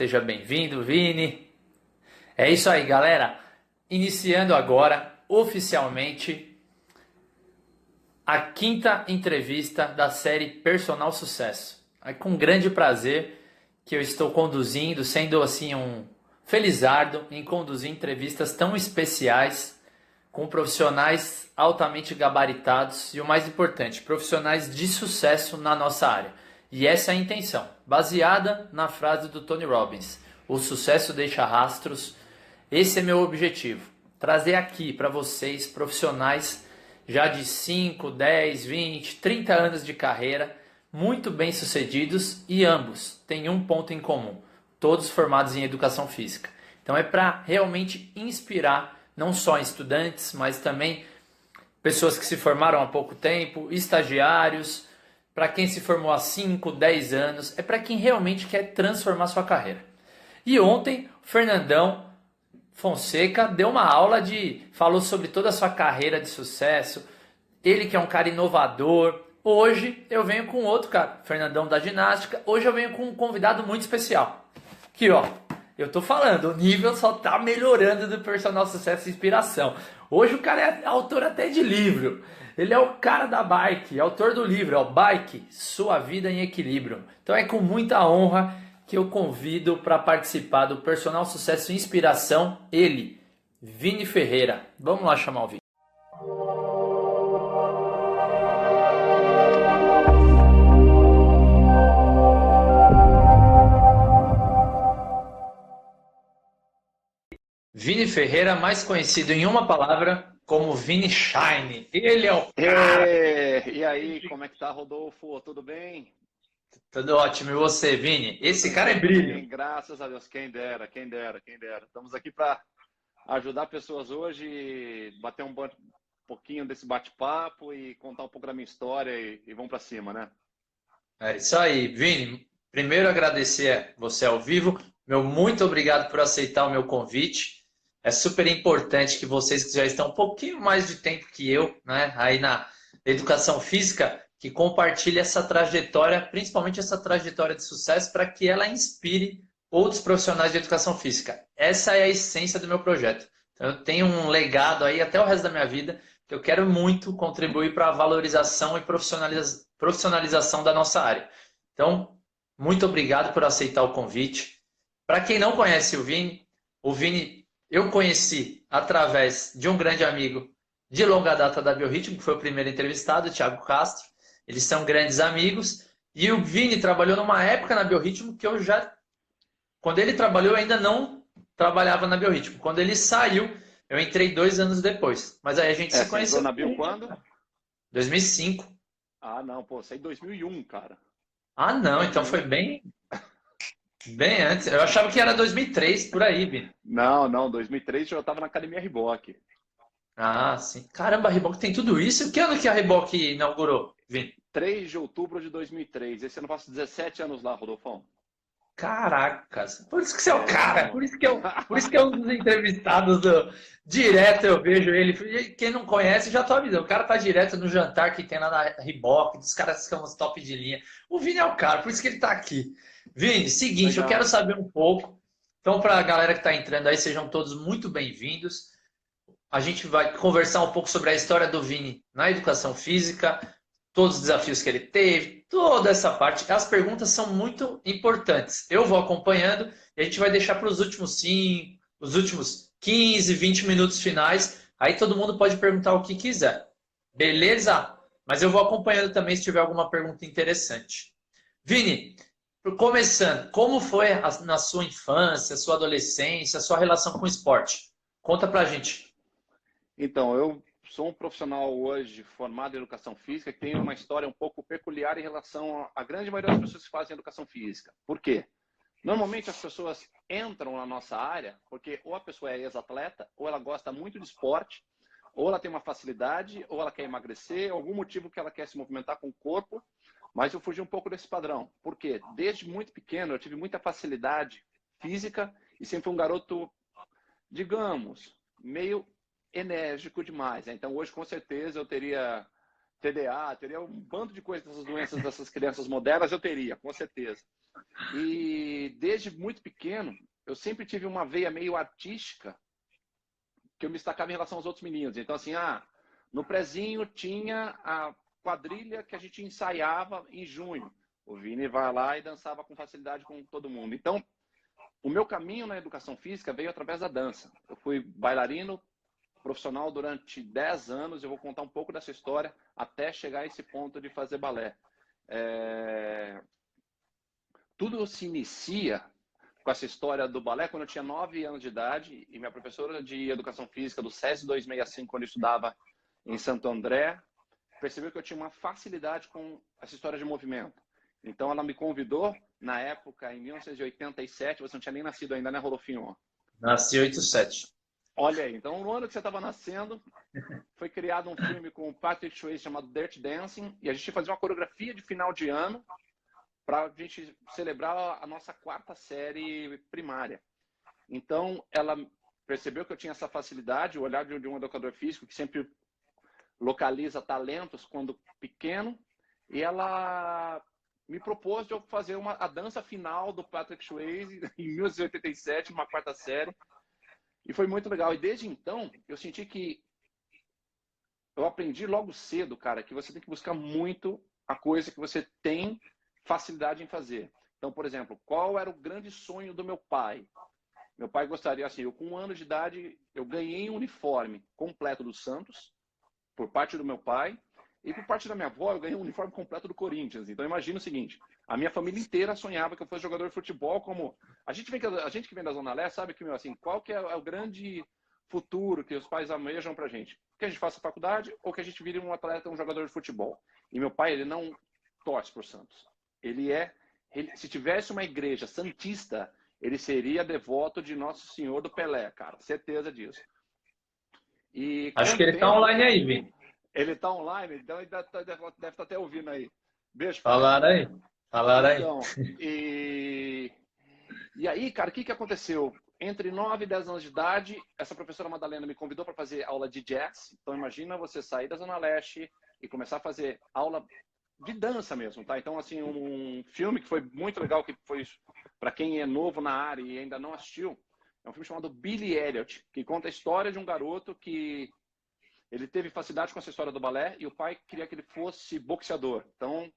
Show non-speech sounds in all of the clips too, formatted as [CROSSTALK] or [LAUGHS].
Seja bem-vindo, Vini. É isso aí, galera. Iniciando agora, oficialmente, a quinta entrevista da série Personal Sucesso. É com grande prazer que eu estou conduzindo, sendo assim um felizardo em conduzir entrevistas tão especiais com profissionais altamente gabaritados e o mais importante, profissionais de sucesso na nossa área. E essa é a intenção, baseada na frase do Tony Robbins: o sucesso deixa rastros. Esse é meu objetivo, trazer aqui para vocês profissionais já de 5, 10, 20, 30 anos de carreira, muito bem sucedidos e ambos têm um ponto em comum, todos formados em educação física. Então é para realmente inspirar não só estudantes, mas também pessoas que se formaram há pouco tempo, estagiários, para quem se formou há 5, 10 anos, é para quem realmente quer transformar sua carreira. E ontem, o Fernandão Fonseca deu uma aula de falou sobre toda a sua carreira de sucesso. Ele que é um cara inovador. Hoje eu venho com outro cara, Fernandão da ginástica. Hoje eu venho com um convidado muito especial. Aqui, ó. Eu tô falando, o nível só tá melhorando do personal sucesso e inspiração. Hoje o cara é autor até de livro. Ele é o cara da bike, autor do livro, ó, Bike, Sua Vida em Equilíbrio. Então é com muita honra que eu convido para participar do Personal Sucesso e Inspiração, ele, Vini Ferreira. Vamos lá chamar o Vini. Vini Ferreira, mais conhecido em uma palavra como Vini Shine. Ele é o cara. E aí, como é que tá, Rodolfo? Tudo bem? Tudo ótimo. E você, Vini? Esse cara é brilho. Graças a Deus. Quem dera, quem dera, quem dera. Estamos aqui para ajudar pessoas hoje, bater um pouquinho desse bate-papo e contar um pouco da minha história e, e vamos para cima, né? É isso aí, Vini. Primeiro agradecer você ao vivo. Meu muito obrigado por aceitar o meu convite é super importante que vocês que já estão um pouquinho mais de tempo que eu, né, aí na educação física, que compartilhem essa trajetória, principalmente essa trajetória de sucesso, para que ela inspire outros profissionais de educação física. Essa é a essência do meu projeto. Então, eu tenho um legado aí até o resto da minha vida que eu quero muito contribuir para a valorização e profissionaliza profissionalização da nossa área. Então, muito obrigado por aceitar o convite. Para quem não conhece o Vini, o Vini eu conheci através de um grande amigo de longa data da Biorritmo, que foi o primeiro entrevistado, o Thiago Castro. Eles são grandes amigos. E o Vini trabalhou numa época na Biorritmo que eu já. Quando ele trabalhou, eu ainda não trabalhava na Biorritmo. Quando ele saiu, eu entrei dois anos depois. Mas aí a gente é, se conheceu. na Bio quando? 2005. Ah, não, pô, saí em 2001, cara. Ah, não, então foi bem. Bem antes. Eu achava que era 2003, por aí, Vini. Não, não. 2003 eu já estava na Academia Riboc. Ah, sim. Caramba, a Riboc tem tudo isso? Que ano que a Riboc inaugurou, Vini? 3 de outubro de 2003. Esse ano eu faço 17 anos lá, Rodolfão. Caracas, por isso que você é o cara, por isso que eu, por isso que é um dos entrevistados do direto eu vejo ele. Quem não conhece já tô avisando. O cara tá direto no jantar que tem lá na Riboc, dos caras que são os top de linha. O Vini é o cara, por isso que ele tá aqui. Vini, seguinte, Legal. eu quero saber um pouco. Então, para a galera que está entrando aí, sejam todos muito bem-vindos. A gente vai conversar um pouco sobre a história do Vini na educação física, todos os desafios que ele teve, toda essa parte. As perguntas são muito importantes. Eu vou acompanhando e a gente vai deixar para os últimos 5, os últimos 15, 20 minutos finais. Aí todo mundo pode perguntar o que quiser. Beleza? Mas eu vou acompanhando também se tiver alguma pergunta interessante. Vini, Começando, como foi a, na sua infância, sua adolescência, sua relação com o esporte? Conta pra gente. Então, eu sou um profissional hoje formado em educação física que tem uma história um pouco peculiar em relação à grande maioria das pessoas que fazem educação física. Por quê? Normalmente as pessoas entram na nossa área porque ou a pessoa é ex-atleta, ou ela gosta muito de esporte, ou ela tem uma facilidade, ou ela quer emagrecer, algum motivo que ela quer se movimentar com o corpo mas eu fugi um pouco desse padrão. Porque desde muito pequeno eu tive muita facilidade física e sempre fui um garoto, digamos, meio enérgico demais. Né? Então hoje com certeza eu teria TDA, teria um bando de coisas dessas doenças dessas crianças modernas, eu teria, com certeza. E desde muito pequeno, eu sempre tive uma veia meio artística que eu me destacava em relação aos outros meninos. Então, assim, ah, no prezinho tinha a quadrilha que a gente ensaiava em junho. O Vini vai lá e dançava com facilidade com todo mundo. Então, o meu caminho na educação física veio através da dança. Eu fui bailarino profissional durante 10 anos. Eu vou contar um pouco dessa história até chegar a esse ponto de fazer balé. É... Tudo se inicia com essa história do balé quando eu tinha 9 anos de idade e minha professora de educação física do SES 265, quando eu estudava em Santo André, percebeu que eu tinha uma facilidade com essa história de movimento. Então ela me convidou, na época, em 1987, você não tinha nem nascido ainda, né, Rolofinho? Nasci em 87. Olha aí, então no ano que você estava nascendo, foi criado um filme com o Patrick Swayze chamado Dirt Dancing, e a gente fazia uma coreografia de final de ano para a gente celebrar a nossa quarta série primária. Então ela percebeu que eu tinha essa facilidade, o olhar de um educador físico que sempre localiza talentos quando pequeno, e ela me propôs de eu fazer uma, a dança final do Patrick Swayze [LAUGHS] em 1987, numa quarta série. E foi muito legal. E desde então, eu senti que eu aprendi logo cedo, cara, que você tem que buscar muito a coisa que você tem facilidade em fazer. Então, por exemplo, qual era o grande sonho do meu pai? Meu pai gostaria, assim, eu com um ano de idade, eu ganhei um uniforme completo do Santos, por parte do meu pai, e por parte da minha avó, eu ganhei um uniforme completo do Corinthians. Então imagina o seguinte: a minha família inteira sonhava que eu fosse jogador de futebol. Como a gente vem, a gente que vem da Zona Leste sabe que meu, assim, qual que é o grande futuro que os pais almejam pra gente? Que a gente faça faculdade ou que a gente vire um atleta, um jogador de futebol. E meu pai, ele não torce pro Santos. Ele é, ele, se tivesse uma igreja santista, ele seria devoto de Nosso Senhor do Pelé, cara, certeza disso. E Acho que ele está online aí, Vini. Ele está online, então ele deve estar tá, tá até ouvindo aí. Beijo. Falaram aí. Falaram aí. Então, e... e aí, cara, o que, que aconteceu? Entre 9 e 10 anos de idade, essa professora Madalena me convidou para fazer aula de jazz. Então, imagina você sair da Zona Leste e começar a fazer aula de dança mesmo, tá? Então, assim, um filme que foi muito legal, que foi para quem é novo na área e ainda não assistiu, é um filme chamado Billy Elliot, que conta a história de um garoto que ele teve facilidade com essa história do balé e o pai queria que ele fosse boxeador. Então,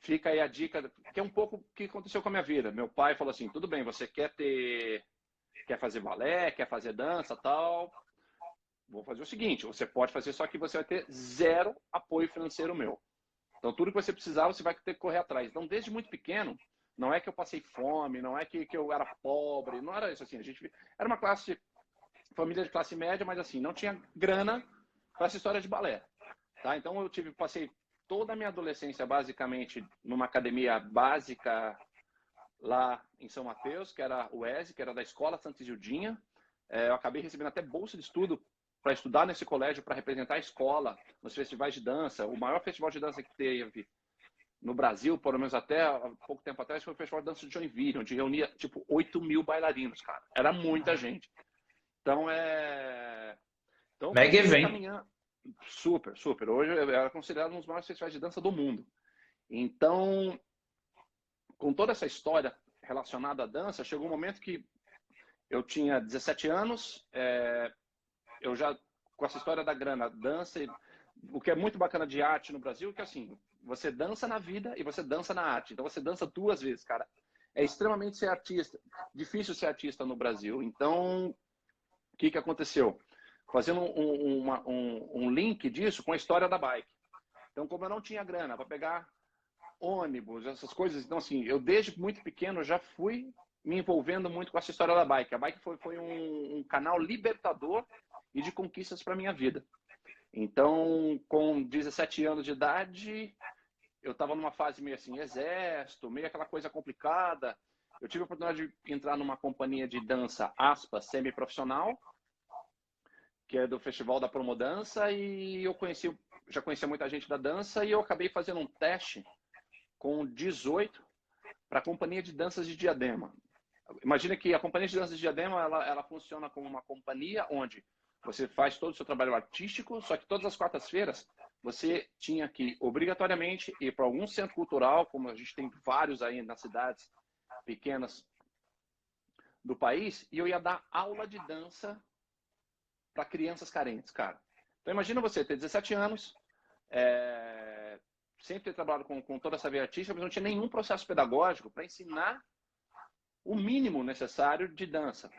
fica aí a dica, que é um pouco o que aconteceu com a minha vida. Meu pai falou assim: tudo bem, você quer ter. quer fazer balé, quer fazer dança tal. Vou fazer o seguinte: você pode fazer, só que você vai ter zero apoio financeiro meu. Então, tudo que você precisar, você vai ter que correr atrás. Então, desde muito pequeno, não é que eu passei fome, não é que, que eu era pobre, não era isso assim. A gente era uma classe, família de classe média, mas assim, não tinha grana para essa história de balé. Tá? Então eu tive, passei toda a minha adolescência basicamente numa academia básica lá em São Mateus, que era o ESE, que era da Escola Santa Isildinha. É, eu acabei recebendo até bolsa de estudo para estudar nesse colégio, para representar a escola nos festivais de dança. O maior festival de dança que teve no Brasil, pelo menos até há pouco tempo atrás, foi o Festival de Dança de Joinville, onde reunia, tipo, 8 mil bailarinos, cara. Era muita gente. Então, é... Então, Mega evento. Super, super. Hoje é considerado um dos maiores festivais de dança do mundo. Então, com toda essa história relacionada à dança, chegou um momento que eu tinha 17 anos, é... eu já, com essa história da grana, dança, o que é muito bacana de arte no Brasil, é que assim, você dança na vida e você dança na arte. Então você dança duas vezes, cara. É extremamente ser artista. Difícil ser artista no Brasil. Então, o que, que aconteceu? Fazendo um, uma, um, um link disso com a história da bike. Então, como eu não tinha grana para pegar ônibus, essas coisas, então assim, eu desde muito pequeno já fui me envolvendo muito com essa história da bike. A bike foi, foi um, um canal libertador e de conquistas para minha vida. Então, com 17 anos de idade, eu estava numa fase meio assim, exército, meio aquela coisa complicada. Eu tive a oportunidade de entrar numa companhia de dança, aspas, semi-profissional, que é do Festival da Promodança, e eu conheci, já conhecia muita gente da dança, e eu acabei fazendo um teste com 18 para a Companhia de Danças de Diadema. Imagina que a Companhia de Danças de Diadema, ela, ela funciona como uma companhia onde você faz todo o seu trabalho artístico, só que todas as quartas-feiras você tinha que, obrigatoriamente, ir para algum centro cultural, como a gente tem vários aí nas cidades pequenas do país, e eu ia dar aula de dança para crianças carentes, cara. Então, imagina você ter 17 anos, é, sempre ter trabalhado com, com toda essa veia artística, mas não tinha nenhum processo pedagógico para ensinar o mínimo necessário de dança.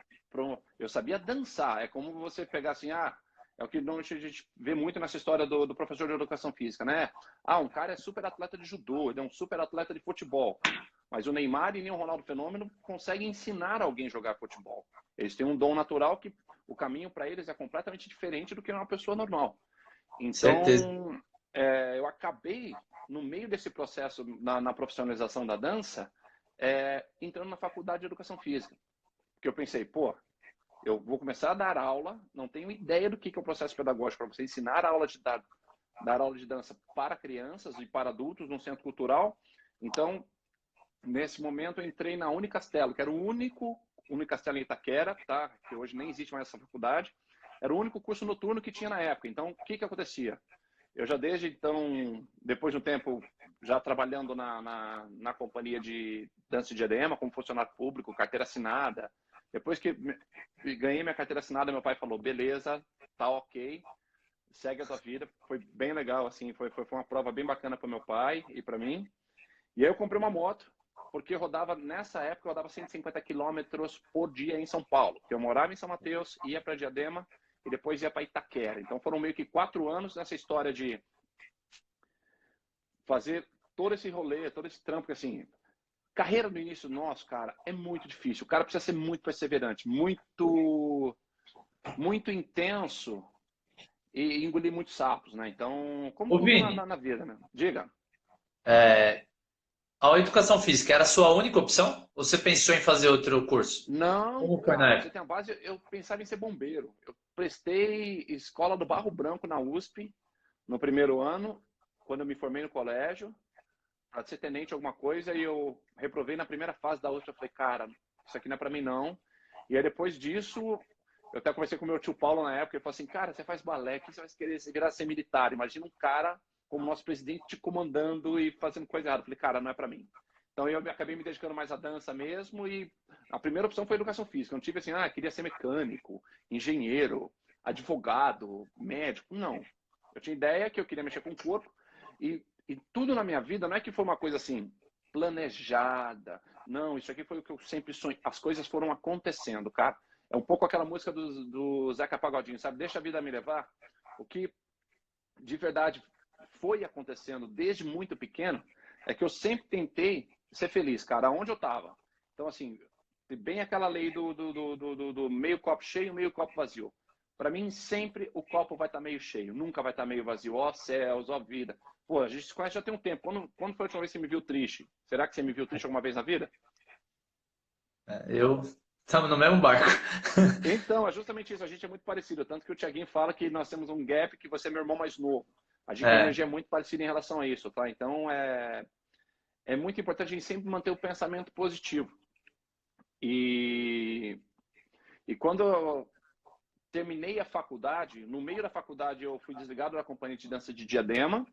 Eu sabia dançar. É como você pegar assim, ah, é o que a gente vê muito nessa história do, do, professor de educação física, né? Ah, um cara é super atleta de judô, ele é um super atleta de futebol. Mas o Neymar e nem o Ronaldo Fenômeno conseguem ensinar alguém a jogar futebol. Eles têm um dom natural que o caminho para eles é completamente diferente do que uma pessoa normal. Então, é, eu acabei, no meio desse processo, na, na profissionalização da dança, é, entrando na faculdade de educação física. Porque eu pensei, pô, eu vou começar a dar aula, não tenho ideia do que é o processo pedagógico para você ensinar aula de dar, dar aula de dança para crianças e para adultos num centro cultural. Então, nesse momento, eu entrei na Unicastelo, que era o único Unicastelo em Itaquera, tá? que hoje nem existe mais essa faculdade. Era o único curso noturno que tinha na época. Então, o que, que acontecia? Eu já desde então, depois de um tempo, já trabalhando na, na, na companhia de dança de diadema, como funcionário público, carteira assinada. Depois que ganhei minha carteira assinada, meu pai falou, beleza, tá ok, segue a tua vida. Foi bem legal, assim, foi, foi, foi uma prova bem bacana para meu pai e para mim. E aí eu comprei uma moto, porque rodava, nessa época, eu rodava 150 quilômetros por dia em São Paulo. Eu morava em São Mateus, ia para Diadema, e depois ia para Itaquera. Então foram meio que quatro anos nessa história de fazer todo esse rolê, todo esse trampo que assim, carreira no início nosso, cara, é muito difícil. O cara precisa ser muito perseverante, muito muito intenso e engolir muitos sapos, né? Então, como Ô, na, na, vida, né? Diga. É, a educação física era a sua única opção? Ou você pensou em fazer outro curso? Não, Como cara, você tem a base, eu pensava em ser bombeiro. Eu prestei escola do Barro Branco na USP no primeiro ano, quando eu me formei no colégio, para ser tenente alguma coisa, e eu reprovei na primeira fase da USP. Eu falei, cara, isso aqui não é para mim não. E aí depois disso, eu até conversei com meu tio Paulo na época, ele falou assim, cara, você faz balé, que você vai querer virar ser militar? Imagina um cara como nosso presidente te comandando e fazendo coisa errada. Eu falei, cara, não é para mim. Então eu acabei me dedicando mais à dança mesmo e a primeira opção foi educação física. Eu não tive assim, ah, queria ser mecânico, engenheiro, advogado, médico. Não. Eu tinha ideia que eu queria mexer com o corpo e, e tudo na minha vida não é que foi uma coisa assim planejada. Não, isso aqui foi o que eu sempre sonhei. As coisas foram acontecendo, cara. É um pouco aquela música do, do Zeca Pagodinho, sabe? Deixa a vida me levar. O que de verdade foi acontecendo desde muito pequeno é que eu sempre tentei ser feliz, cara, onde eu tava. Então, assim, bem aquela lei do, do, do, do, meio copo cheio, meio copo vazio. Para mim, sempre o copo vai estar tá meio cheio, nunca vai estar tá meio vazio. Ó céus, ó vida. Pô, a gente se conhece já tem um tempo. Quando, quando foi a última vez que você me viu triste? Será que você me viu triste alguma vez na vida? É, eu estamos no mesmo barco. [LAUGHS] então, é justamente isso. A gente é muito parecido. Tanto que o Tiaguinho fala que nós temos um gap que você é meu irmão mais novo. A gente é. energia muito parecida em relação a isso, tá? Então, é, é muito importante a gente sempre manter o pensamento positivo. E, e quando eu terminei a faculdade, no meio da faculdade eu fui desligado da companhia de dança de Diadema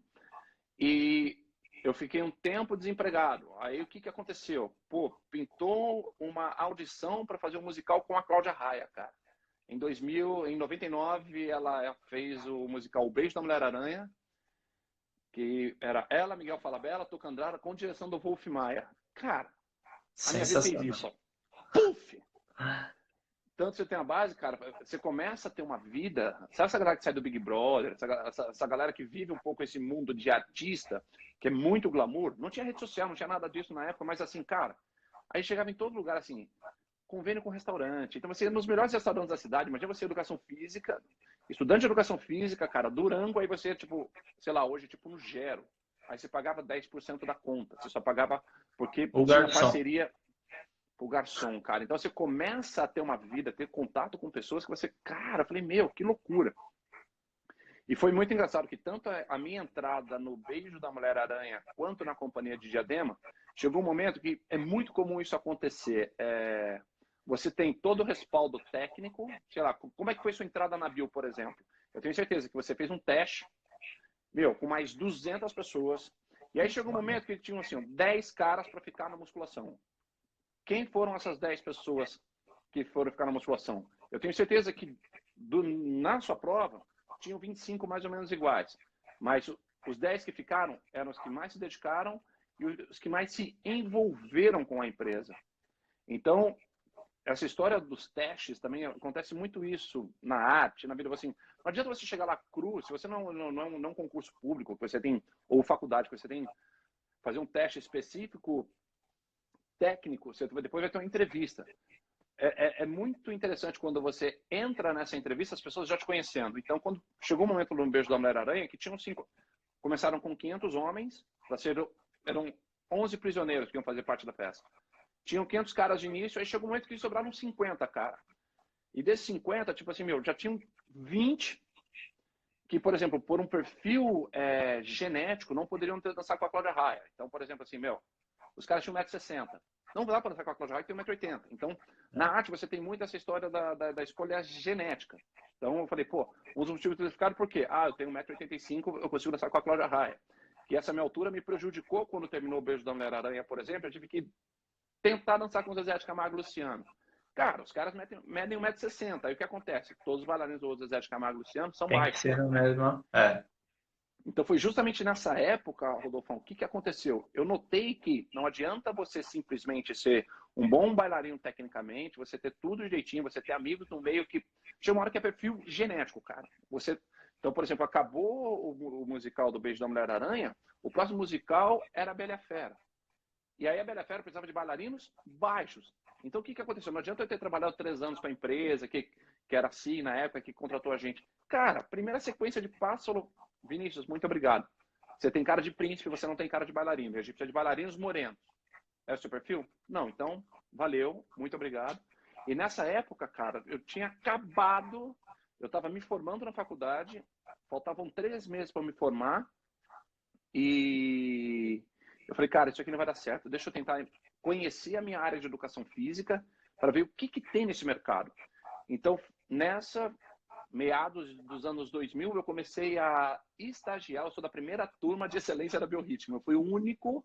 e eu fiquei um tempo desempregado. Aí o que, que aconteceu? Pô, pintou uma audição para fazer um musical com a Cláudia Raia, cara. Em 2000, em 99, ela fez o musical O Beijo da Mulher Aranha que era ela, Miguel Falabella, Tocandrara, com direção do Wolf Maia. Cara, a minha vida fez isso. Puf! Tanto você tem a base, cara, você começa a ter uma vida. Sabe essa galera que sai do Big Brother? Essa, essa, essa galera que vive um pouco esse mundo de artista, que é muito glamour? Não tinha rede social, não tinha nada disso na época, mas assim, cara, aí chegava em todo lugar assim, convênio com restaurante. Então você ia nos melhores restaurantes da cidade, imagina você educação física, Estudante de educação física, cara, Durango, aí você, tipo, sei lá, hoje, tipo, no Gero. Aí você pagava 10% da conta. Você só pagava porque o tinha garçom. parceria o garçom, cara. Então você começa a ter uma vida, ter contato com pessoas que você, cara, eu falei, meu, que loucura. E foi muito engraçado que tanto a minha entrada no Beijo da Mulher Aranha quanto na companhia de Diadema, chegou um momento que é muito comum isso acontecer. É, você tem todo o respaldo técnico, sei lá, como é que foi sua entrada na Bio, por exemplo? Eu tenho certeza que você fez um teste meu, com mais 200 pessoas. E aí chegou um momento que tinham assim, 10 caras para ficar na musculação. Quem foram essas 10 pessoas que foram ficar na musculação? Eu tenho certeza que do, na sua prova tinham 25 mais ou menos iguais. Mas os 10 que ficaram eram os que mais se dedicaram e os que mais se envolveram com a empresa. Então, essa história dos testes também acontece muito isso na arte, na vida. Assim, não adianta você chegar lá cru, se você não, não, não, não concurso público, que você tem, ou faculdade, que você tem fazer um teste específico técnico, você depois vai ter uma entrevista. É, é, é, muito interessante quando você entra nessa entrevista, as pessoas já te conhecendo. Então, quando chegou o momento do beijo da Mulher-Aranha, que tinham cinco, começaram com 500 homens, para ser, eram 11 prisioneiros que iam fazer parte da festa. Tinham 500 caras de início, aí chegou um momento que sobraram 50 cara. E desses 50, tipo assim, meu, já tinham 20 que, por exemplo, por um perfil é, genético, não poderiam ter dançar com a Cláudia Raia. Então, por exemplo, assim, meu, os caras tinham 1,60m. Não dá para dançar com a Cláudia Raia, que tem 1,80m. Então, na arte, você tem muito essa história da, da, da escolha genética. Então, eu falei, pô, os motivos que ficaram por quê? Ah, eu tenho 1,85m, eu consigo dançar com a Cláudia Raia. E essa minha altura me prejudicou quando terminou o Beijo da Mulher-Aranha, por exemplo. Eu tive que tentar dançar com o Zezé de Camargo e Luciano. Cara, os caras medem, medem 1,60m. Aí o que acontece? Todos os bailarinos do Zezé de Camargo e Luciano são Tem baixos. Que ser mesmo. É. Então foi justamente nessa época, Rodolfão, o que, que aconteceu? Eu notei que não adianta você simplesmente ser um bom bailarino tecnicamente, você ter tudo direitinho, você ter amigos no meio que. Chega uma hora que é perfil genético, cara. Você. Então, por exemplo, acabou o, musical do Beijo da Mulher-Aranha, o próximo musical era a Bela Fera. E aí a Bela Fera precisava de bailarinos baixos. Então o que, que aconteceu? Não adianta eu ter trabalhado três anos para a empresa, que, que era assim na época, que contratou a gente. Cara, primeira sequência de passo, Vinícius, muito obrigado. Você tem cara de príncipe, você não tem cara de bailarino. A gente precisa de bailarinos morenos. É o seu perfil? Não, então, valeu, muito obrigado. E nessa época, cara, eu tinha acabado, eu estava me formando na faculdade, faltavam três meses para me formar, e eu falei, cara, isso aqui não vai dar certo, deixa eu tentar conhecer a minha área de educação física para ver o que, que tem nesse mercado. Então, nessa, meados dos anos 2000, eu comecei a estagiar, eu sou da primeira turma de excelência da biorritmo. Eu fui o único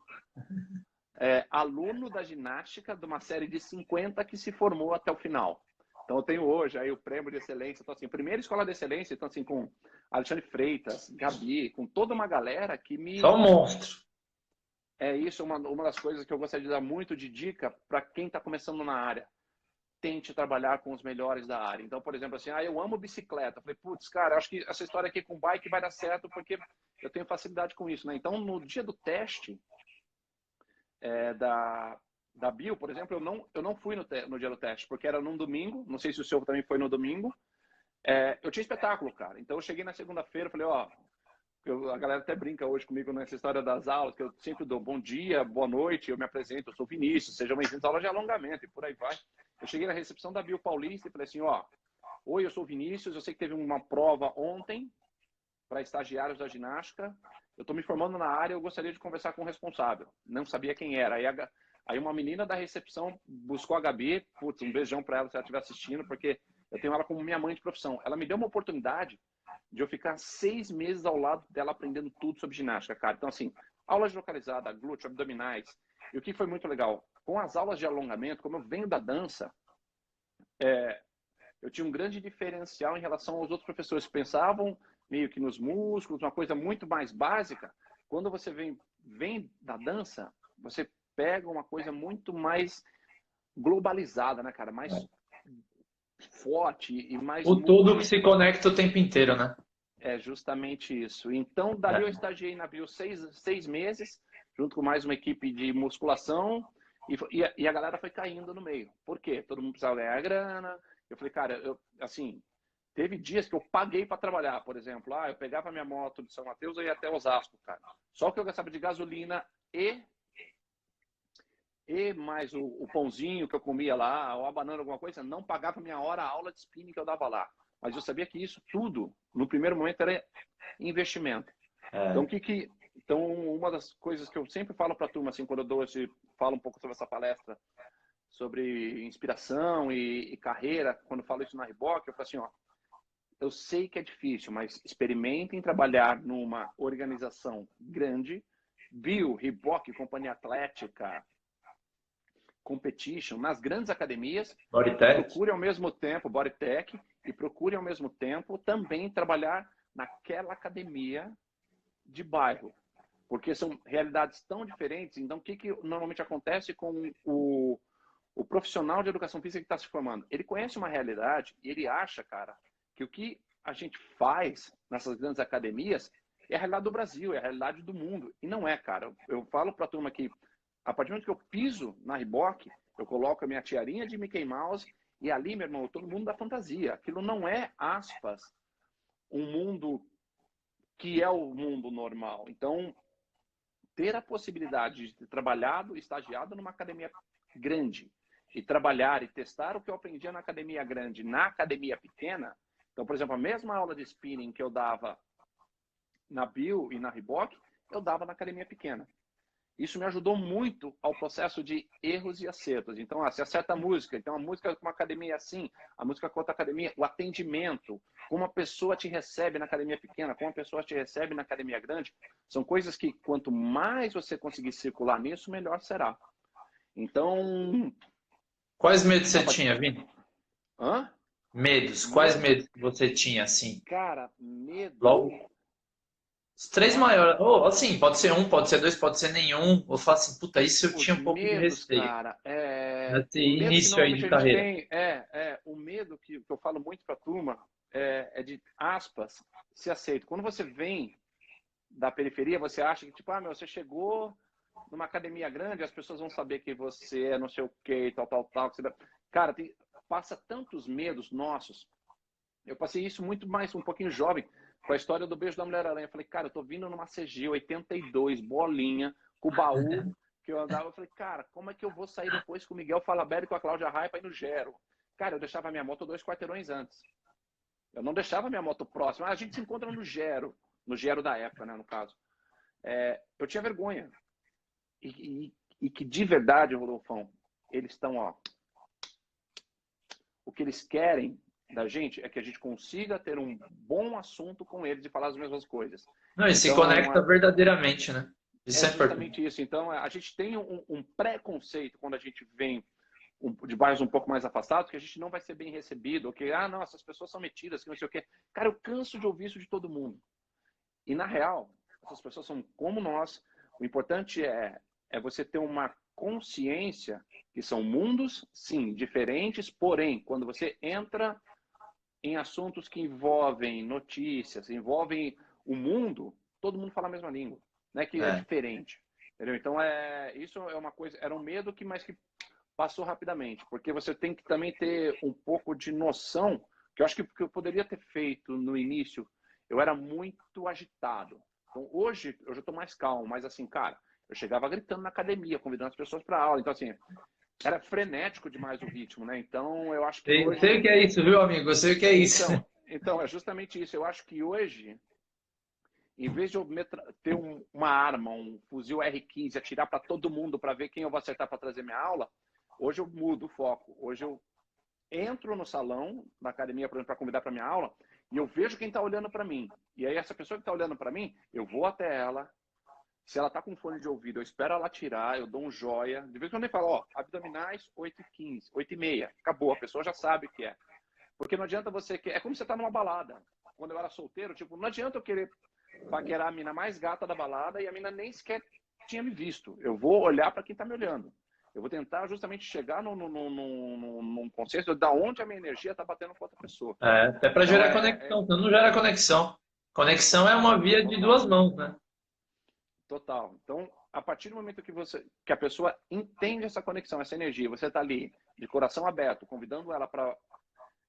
é, aluno da ginástica de uma série de 50 que se formou até o final. Então eu tenho hoje aí o prêmio de excelência, então assim, primeira escola de excelência, então assim com Alexandre Freitas, Gabi, com toda uma galera que me Só um monstro. É isso uma, uma das coisas que eu gostaria de dar muito de dica para quem está começando na área tente trabalhar com os melhores da área. Então, por exemplo, assim, ah, eu amo bicicleta. Falei, putz, cara, acho que essa história aqui com bike vai dar certo porque eu tenho facilidade com isso, né? Então, no dia do teste é, da, da Bio, por exemplo, eu não, eu não fui no, te, no dia do teste, porque era num domingo, não sei se o seu também foi no domingo. É, eu tinha espetáculo, cara. Então, eu cheguei na segunda-feira, falei, ó, eu, a galera até brinca hoje comigo nessa história das aulas, que eu sempre dou bom dia, boa noite, eu me apresento, eu sou Vinícius, sejam bem-vindos à aula de alongamento e por aí vai. Eu cheguei na recepção da Bio Paulista e falei assim, ó, oi, eu sou Vinícius, eu sei que teve uma prova ontem para estagiários da ginástica, eu estou me formando na área, eu gostaria de conversar com o responsável. Não sabia quem era. Aí, a, aí uma menina da recepção buscou a Gabi, putz, um beijão para ela se ela estiver assistindo, porque eu tenho ela como minha mãe de profissão. Ela me deu uma oportunidade de eu ficar seis meses ao lado dela aprendendo tudo sobre ginástica, cara. Então, assim, aulas de localizada, glúteo, abdominais. E o que foi muito legal, com as aulas de alongamento, como eu venho da dança, é, eu tinha um grande diferencial em relação aos outros professores que pensavam meio que nos músculos, uma coisa muito mais básica. Quando você vem, vem da dança, você pega uma coisa muito mais globalizada, né, cara? Mais é forte e mais. O todo que se conecta o tempo inteiro, né? É justamente isso. Então, dali é. eu estagiei na Bio seis, seis meses, junto com mais uma equipe de musculação, e, e, a, e a galera foi caindo no meio. Por quê? Todo mundo precisava ganhar grana. Eu falei, cara, eu, assim, teve dias que eu paguei para trabalhar, por exemplo. Ah, eu pegava minha moto de São Mateus e ia até Osasco, cara. Só que eu gastava de gasolina e e mais o, o, pãozinho que eu comia lá, ou a banana, alguma coisa, não pagava minha hora a aula de spinning que eu dava lá. Mas eu sabia que isso tudo, no primeiro momento, era investimento. É. Então, que, que, então, uma das coisas que eu sempre falo para a turma, assim, quando eu dou esse, falo um pouco sobre essa palestra, sobre inspiração e, e carreira, quando eu falo isso na Riboc, eu falo assim, ó, eu sei que é difícil, mas experimentem trabalhar numa organização grande, Bill, Reebok, Companhia Atlética, Competition, nas grandes academias, Bodytech. procure ao mesmo tempo, Bodytech, e procure ao mesmo tempo também trabalhar naquela academia de bairro, porque são realidades tão diferentes. Então, o que, que normalmente acontece com o, o profissional de educação física que está se formando? Ele conhece uma realidade e ele acha, cara, que o que a gente faz nessas grandes academias é a realidade do Brasil, é a realidade do mundo. E não é, cara. Eu falo para a turma que, a partir do momento que eu piso na Reebok, eu coloco a minha tiarinha de Mickey Mouse e ali, meu irmão, todo mundo da fantasia. Aquilo não é, aspas, um mundo que é o mundo normal. Então, ter a possibilidade de ter trabalhado, estagiado numa academia grande e trabalhar e testar o que eu aprendia na academia grande, na academia pequena. Então, por exemplo, a mesma aula de spinning que eu dava na Bill e na Reebok, eu dava na academia pequena. Isso me ajudou muito ao processo de erros e acertos. Então, ah, se acerta a música, então a música com uma academia é assim, a música com outra academia, o atendimento, como a pessoa te recebe na academia pequena, como a pessoa te recebe na academia grande, são coisas que quanto mais você conseguir circular nisso, melhor será. Então. Quais medos você tinha, Vini? Hã? Medos. Quais medos você tinha, assim? Cara, medo. Logo. Os três maiores. Ou, oh, assim, pode ser um, pode ser dois, pode ser nenhum. Eu falo assim, puta, isso eu Os tinha um pouco de receio. Cara, é... Nesse início aí de carreira. tem- é, é, o medo que, que eu falo muito pra turma é, é de, aspas, se aceito. Quando você vem da periferia, você acha que, tipo, ah, meu, você chegou numa academia grande, as pessoas vão saber que você é não sei o que, tal, tal, tal. que você... Cara, tem- passa tantos medos nossos. Eu passei isso muito mais, um pouquinho jovem, com a história do beijo da Mulher-Aranha. Eu falei, cara, eu tô vindo numa CG 82, bolinha, com o baú [LAUGHS] que eu andava. Eu falei, cara, como é que eu vou sair depois com o Miguel Falabella e com a Cláudia Raia pra ir no Gero? Cara, eu deixava minha moto dois quarteirões antes. Eu não deixava minha moto próxima. A gente se encontra no Gero, no Gero da época, né, no caso. É, eu tinha vergonha. E, e- e que de verdade, Rodolfão, eles estão, ó. O que eles querem da gente é que a gente consiga ter um bom assunto com eles e falar as mesmas coisas. Não, e se Então, conecta é- verdadeiramente, né? Isso é, é justamente isso. Então, a gente tem um, um preconceito quando a gente vem um- de bairros um pouco mais afastados, que a gente não vai ser bem recebido, ou que, ah, não, essas pessoas são metidas, que não sei o quê. Cara, eu canso de ouvir isso de todo mundo. E, na real, essas pessoas são como nós. O importante é, é você ter uma consciência que são mundos, sim, diferentes, porém, quando você entra em assuntos que envolvem notícias, envolvem o mundo, todo mundo fala a mesma língua, né? Que é, É. diferente, entendeu? Então é isso é uma coisa, era um medo que mas que passou rapidamente, porque você tem que também ter um pouco de noção, que eu acho que que eu poderia ter feito no início, eu era muito agitado. Então hoje eu já estou mais calmo, mas assim, cara, eu chegava gritando na academia, convidando as pessoas para aula, então assim, era frenético demais o ritmo, né? Então eu acho que Eu hoje sei o que é isso, viu, amigo? Eu sei o que é isso. então, então, é justamente isso. Eu acho que hoje, em vez de eu ter um- uma arma, um fuzil R15, atirar para todo mundo para ver quem eu vou acertar para trazer minha aula, hoje eu mudo o foco. Hoje eu entro no salão da academia, por exemplo, para convidar para minha aula, e eu vejo quem está olhando para mim. E aí, essa pessoa que está olhando para mim, eu vou até ela. Se ela tá com fone de ouvido, eu espero ela tirar, eu dou um joia. De vez em quando eu falo, ó, abdominais 8 e 15, 8 e meia. Acabou, a pessoa já sabe o que é. Porque não adianta você. que- É como você tá numa balada. Quando eu era solteiro, tipo, não adianta eu querer paquerar a mina mais gata da balada e a mina nem sequer tinha me visto. Eu vou olhar para quem tá me olhando. Eu vou tentar justamente chegar num, num, num, num, num consenso da onde a minha energia tá batendo com outra pessoa. É, até para gerar É, conexão, senão não gera conexão. Conexão é uma via de duas mãos, né? Total. Então, a partir do momento que você, que a pessoa entende essa conexão, essa energia, você está ali de coração aberto, convidando ela para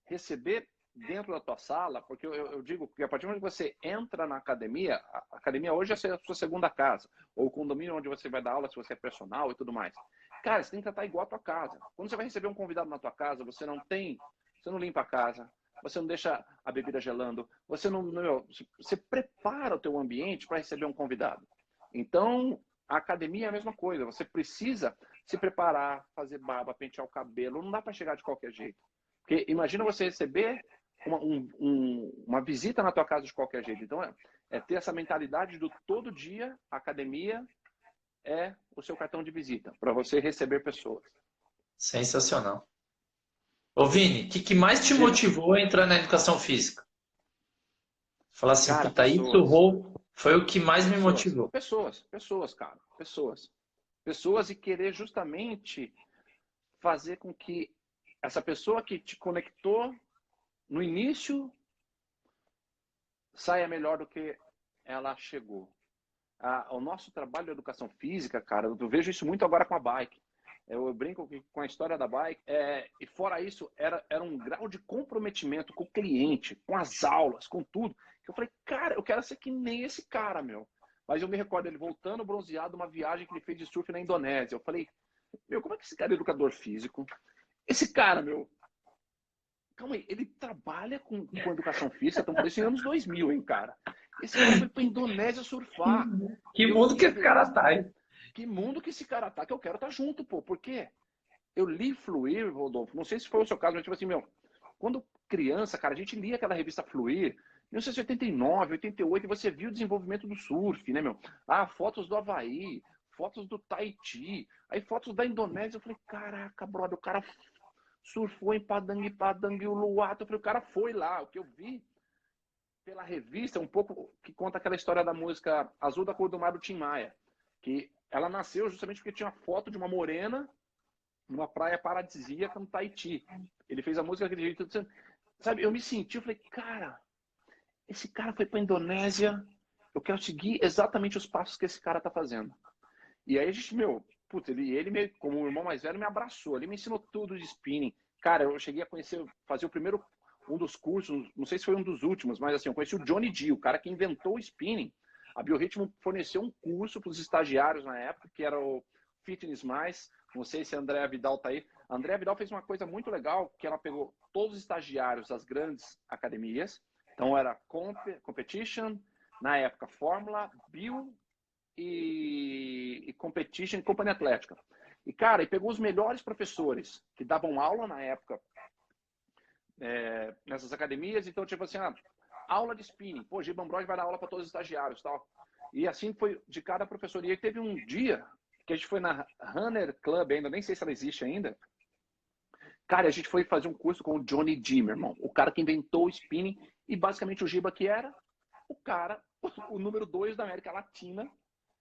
receber dentro da tua sala, porque eu, eu digo que a partir do momento que você entra na academia, a academia hoje é a sua segunda casa, ou o condomínio onde você vai dar aula, se você é personal e tudo mais. Cara, você tem que tratar igual a tua casa. Quando você vai receber um convidado na tua casa, você não tem, você não limpa a casa, você não deixa a bebida gelando, você não, não você prepara o teu ambiente para receber um convidado. Então, a academia é a mesma coisa. Você precisa se preparar, fazer barba, pentear o cabelo. Não dá para chegar de qualquer jeito. Porque imagina você receber uma, um, um, uma visita na tua casa de qualquer jeito. Então, é, é ter essa mentalidade do todo dia, academia é o seu cartão de visita, para você receber pessoas. Sensacional. Ô Vini, o que, que, mais te motivou a entrar na educação física? Falar assim, cara, puta, isso foi o que mais me pessoas, motivou. Pessoas, pessoas, cara, pessoas. Pessoas e querer justamente fazer com que essa pessoa que te conectou no início saia melhor do que ela chegou. O nosso trabalho de educação física, cara, eu vejo isso muito agora com a bike. Eu brinco com a história da bike. É, e fora isso, era, era um grau de comprometimento com o cliente, com as aulas, com tudo. Eu falei, cara, eu quero ser que nem esse cara, meu. Mas eu me recordo ele voltando bronzeado uma viagem que ele fez de surf na Indonésia. Eu falei, meu, como é que esse cara é educador físico? Esse cara, meu, Calma aí, ele trabalha com, com educação física, estamos falando isso em anos 2000, hein, cara? Esse cara foi pra Indonésia surfar. Que mundo que esse cara tá, hein? Que mundo que esse cara tá, que eu quero estar tá junto, pô. Por quê? Eu li Fluir, Rodolfo, não sei se foi o seu caso, mas tipo assim, meu, quando criança, cara, a gente lia aquela revista Fluir, 1989, 88, e você viu o desenvolvimento do surf, né, meu? Ah, fotos do Havaí, fotos do Tahiti, aí fotos da Indonésia. Eu falei, caraca, brother, o cara surfou em Padang, Padang, o Luato. Eu falei, o cara foi lá. O que eu vi pela revista, um pouco que conta aquela história da música Azul da Cor do Mar do Tim Maia, que ela nasceu justamente porque tinha foto de uma morena numa praia paradisíaca no Tahiti. Ele fez a música daquele jeito. Sabe, eu me senti, eu falei, cara, esse cara foi para a Indonésia, eu quero seguir exatamente os passos que esse cara tá fazendo. E aí a gente, meu, Putz, ele, ele me, como o irmão mais velho, me abraçou. Ele me ensinou tudo de spinning. Cara, eu cheguei a conhecer, fazer o primeiro, um dos cursos, não sei se foi um dos últimos, mas assim, eu conheci o Johnny D, o cara que inventou o spinning. A Biorritmo forneceu um curso para os estagiários na época, que era o Fitness Mais. Não sei se a Andréa Vidal tá aí. A Andréa Vidal fez uma coisa muito legal, que ela pegou todos os estagiários das grandes academias. Então era comp Competition, na época Fórmula, Bio e, e Competition Companhia Atlética. E, cara, e pegou os melhores professores que davam aula na época é, nessas academias. Então, tipo assim, ah, aula de spinning. Pô, Giba Ambrose vai dar aula para todos os estagiários tal. E assim foi de cada professor. E teve um dia que a gente foi na Runner Club ainda, nem sei se ela existe ainda. Cara, a gente foi fazer um curso com o Johnny G, meu irmão. O cara que inventou o spinning. E basicamente o Giba que era o cara, [LAUGHS] o número dois da América Latina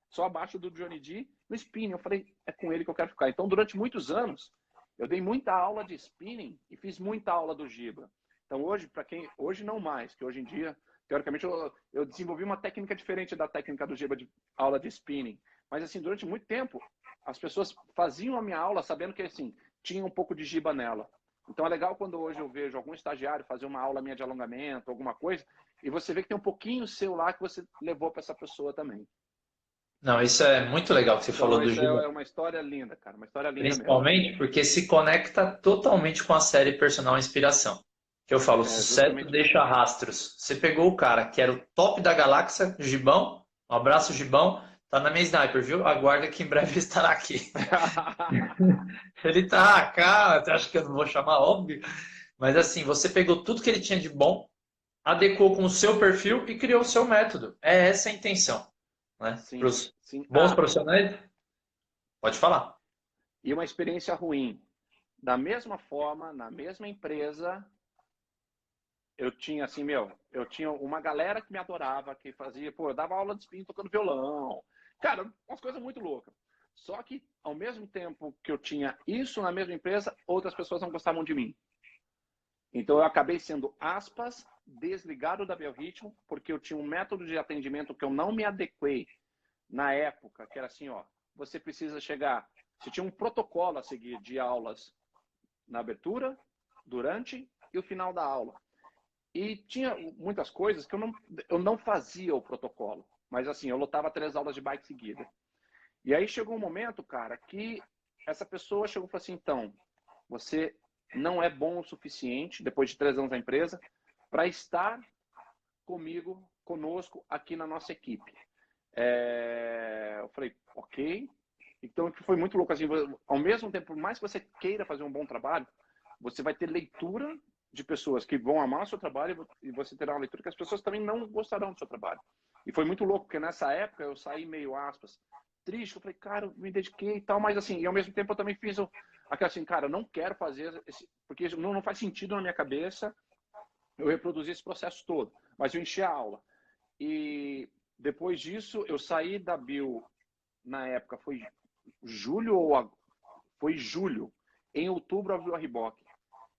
só abaixo do Johnny D, no spinning. Eu falei, é com ele que eu quero ficar. Então, durante muitos anos, eu dei muita aula de spinning e fiz muita aula do Giba. Então, hoje, para quem. Hoje não mais, que hoje em dia, teoricamente, eu, eu, desenvolvi uma técnica diferente da técnica do Giba de aula de spinning. Mas, assim, durante muito tempo, as pessoas faziam a minha aula sabendo que, assim, tinha um pouco de Giba nela. Então, é legal quando hoje eu vejo algum estagiário fazer uma aula minha de alongamento, alguma coisa, e você vê que tem um pouquinho seu lá que você levou para essa pessoa também. Não, isso é muito legal que você então, falou do Giba. É uma história linda, cara. Uma história linda Principalmente mesmo. porque se conecta totalmente com a série Personal Inspiração. Que eu falo, é, sucesso deixa rastros. Você pegou o cara que era o top da galáxia, Gibão. Um abraço, Gibão. Tá na minha sniper, viu? Aguarda que em breve estará aqui. [LAUGHS] [LAUGHS] ele tá, cara, você acha que eu não vou chamar? Óbvio. Mas assim, você pegou tudo que ele tinha de bom, adequou com o seu perfil e criou o seu método. É essa a intenção né? Para os bons ah, profissionais. Pode falar. E uma experiência ruim. Da mesma forma, na mesma empresa, eu tinha assim, meu, eu tinha uma galera que me adorava, que fazia, pô, eu dava aula de spin tocando violão. Cara, umas coisas muito loucas. Só que, ao mesmo tempo que eu tinha isso na mesma empresa, outras pessoas não gostavam de mim. Então, eu acabei sendo, aspas, desligado da Biorritmo, porque eu tinha um método de atendimento que eu não me adequei na época, que era assim, ó, você precisa chegar, você tinha um protocolo a seguir de aulas na abertura, durante e o final da aula. E tinha muitas coisas que eu não, eu não fazia o protocolo, mas assim, eu lotava três aulas de bike seguida. E aí chegou um momento, cara, que essa pessoa chegou e falou assim, então, você não é bom o suficiente, depois de três anos na empresa, para estar comigo, conosco, aqui na nossa equipe. É... Eu falei, ok. Então, foi muito louco. Assim, ao mesmo tempo, por mais que você queira fazer um bom trabalho, você vai ter leitura de pessoas que vão amar o seu trabalho e você terá uma leitura que as pessoas também não gostarão do seu trabalho. E foi muito louco, porque nessa época eu saí meio aspas, triste, eu falei, cara, me dediquei e tal, mas assim, e ao mesmo tempo eu também fiz o, aquela assim, cara, eu não quero fazer, esse, porque não, não faz sentido na minha cabeça eu reproduzir esse processo todo, mas eu enchi a aula. E depois disso, eu saí da Bill, na época, foi julho ou foi julho. Em outubro abriu a Riboc.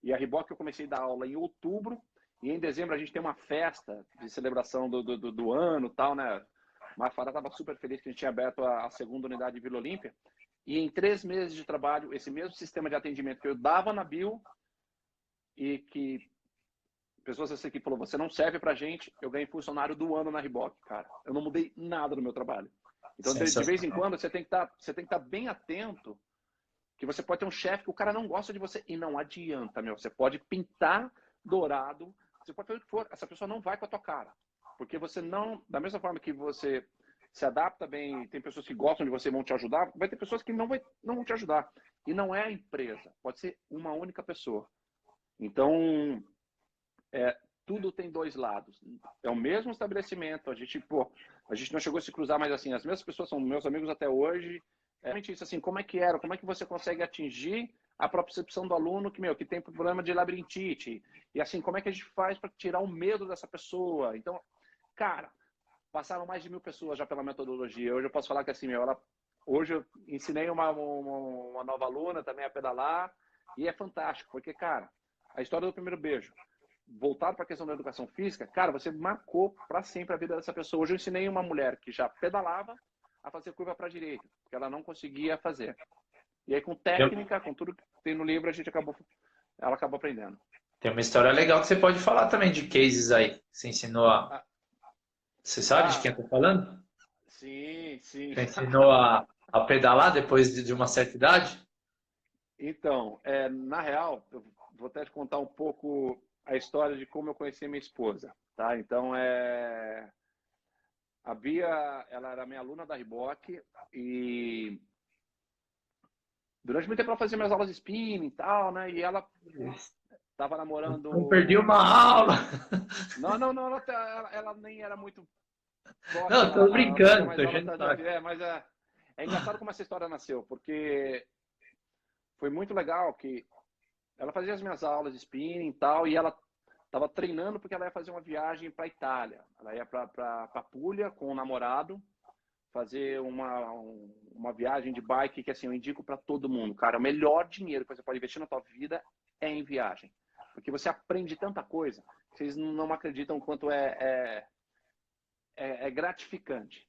E a Riboc eu comecei a dar aula em outubro. E em dezembro a gente tem uma festa de celebração do, do, do ano tal, né? Mafara estava super feliz que a gente tinha aberto a, a segunda unidade de Vila Olímpia. E em três meses de trabalho, esse mesmo sistema de atendimento que eu dava na Bill e que pessoas dessa equipe falou, você não serve pra gente, eu ganhei funcionário do ano na Riboc, cara. Eu não mudei nada no meu trabalho. Então, de, de, vez em quando, você tem que estar, tá, estar tá bem atento que você pode ter um chefe que o cara não gosta de você e não adianta, meu. Você pode pintar dourado, você pode fazer o que for, essa pessoa não vai com a tua cara. Porque você não, da mesma forma que você se adapta bem, tem pessoas que gostam de você e vão te ajudar, vai ter pessoas que não, vai, não vão te ajudar. E não é a empresa, pode ser uma única pessoa. Então, é, tudo tem dois lados. É o mesmo estabelecimento, a gente, pô, a gente não chegou a se cruzar, mas assim, as mesmas pessoas são meus amigos até hoje. É realmente isso, assim, como é que era, como é que você consegue atingir a percepção do aluno que, meu, que tem problema de labirintite, e assim, como é que a gente faz para tirar o medo dessa pessoa? Então, cara, passaram mais de mil pessoas já pela metodologia. Hoje eu posso falar que assim, meu, ela, hoje eu ensinei uma, uma, uma nova aluna também a pedalar, e é fantástico, porque, cara, a história do primeiro beijo, voltado para a questão da educação física, cara, você marcou para sempre a vida dessa pessoa. Hoje eu ensinei uma mulher que já pedalava a fazer curva para a direita, porque ela não conseguia fazer. E aí com técnica, com tudo que tem no livro, a gente acabou, ela acabou aprendendo. Tem uma história legal que você pode falar também de cases aí. Você ensinou a. Você sabe ah, de quem eu tô falando? Sim, sim. Você ensinou a, a pedalar depois de, de uma certa idade? Então, é, na real, eu vou até te contar um pouco a história de como eu conheci minha esposa, tá? Então é a Bia, ela era minha aluna da Riboc e durante muito tempo ela fazia minhas aulas de spinning e tal, né? E ela estava namorando. Não perdi uma aula. [LAUGHS] Não, não, não, ela, ela, ela nem era muito. Forte, não, tô ela, brincando, tô tá, é, mas é, é engraçado como essa história nasceu, porque foi muito legal que ela fazia as minhas aulas de spinning e tal, e ela estava treinando porque ela ia fazer uma viagem para Itália. Ela ia para Puglia com o namorado, fazer uma, uma viagem de bike que assim eu indico para todo mundo, cara, o melhor dinheiro que você pode investir na tua vida é em viagem, porque você aprende tanta coisa, vocês não acreditam quanto é, é, é, é gratificante.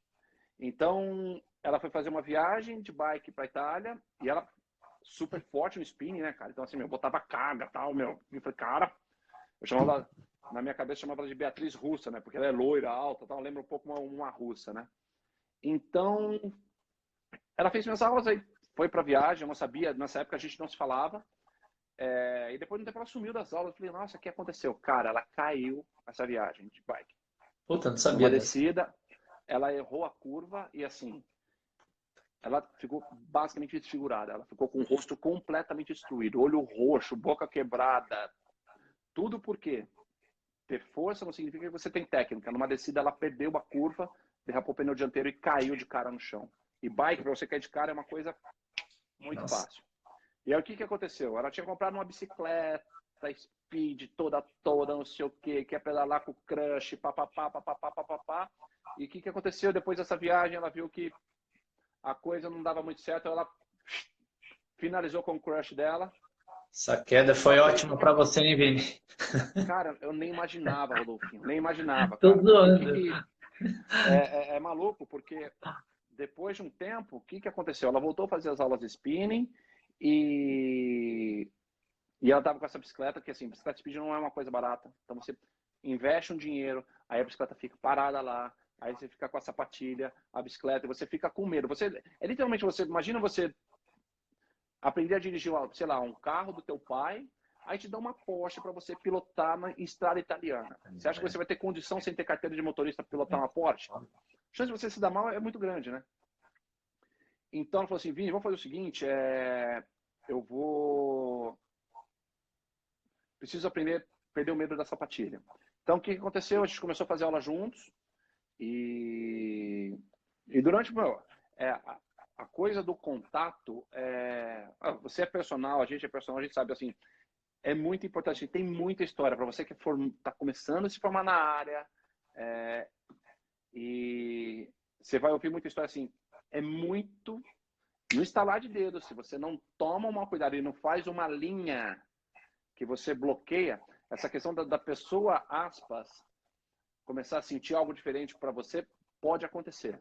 Então, ela foi fazer uma viagem de bike para Itália e ela super forte no spinning, né, cara? Então, assim, meu, botava carga tal, meu. E eu falei, cara, eu chamava, na minha cabeça, chamava ela de Beatriz Russa, né? Porque ela é loira, alta, tal. Lembra um pouco uma, uma russa, né? Então, ela fez minhas aulas aí, foi para viagem, eu não sabia, nessa época a gente não se falava. É, e depois de um tempo ela sumiu das aulas. Eu falei, nossa, o que aconteceu? Cara, ela caiu nessa viagem de bike. Puta, não sabia. Uma descida, ela errou a curva e assim, ela ficou basicamente desfigurada. Ela ficou com o rosto completamente destruído, olho roxo, boca quebrada. Tudo porque ter força não significa que você tem técnica. Numa descida, ela perdeu a curva, derrapou o pneu dianteiro e caiu de cara no chão. E bike, para você cair de cara, é uma coisa muito Nossa. fácil. E aí o que, que aconteceu? Ela tinha comprado uma bicicleta, speed, toda, toda, não sei o que, quer pedalar com o crush, papapá, papapá, papapá. E o que, que aconteceu depois dessa viagem? Ela viu que a coisa não dava muito certo, ela finalizou com o crush dela. Essa queda foi ótima para você, hein, Vini? [LAUGHS] Cara, eu nem imaginava, Rodolfinho, nem imaginava. Tô zoando. É, é, é, maluco, porque depois de um tempo, o que, que aconteceu? Ela voltou a fazer as aulas de spinning e, e ela tava com essa bicicleta, que assim, bicicleta speed não é uma coisa barata. Então você investe um dinheiro, aí a bicicleta fica parada lá, Aí você fica com a sapatilha, a bicicleta, e você fica com medo. Você é literalmente você, imagina você aprender a dirigir, sei lá, um carro do teu pai, aí te dá uma Porsche para você pilotar na estrada italiana. Você acha que você vai ter condição sem ter carteira de motorista para pilotar uma Porsche? A chance de você se dar mal é muito grande, né? Então ela falou assim, Vini, vamos fazer o seguinte, é... eu vou preciso aprender perder o medo da sapatilha. Então, o que aconteceu? A gente começou a fazer aula juntos e, e durante, meu, é, a, a coisa do contato, é, ah, você é personal, a gente é personal, a gente sabe assim, é muito importante. Tem muita história para você que está começando a se formar na área é, e você vai ouvir muita história assim. É muito no instalar de dedos. Se você não toma uma cuidado e não faz uma linha que você bloqueia, essa questão da, da pessoa, aspas, começar a sentir algo diferente para você, pode acontecer.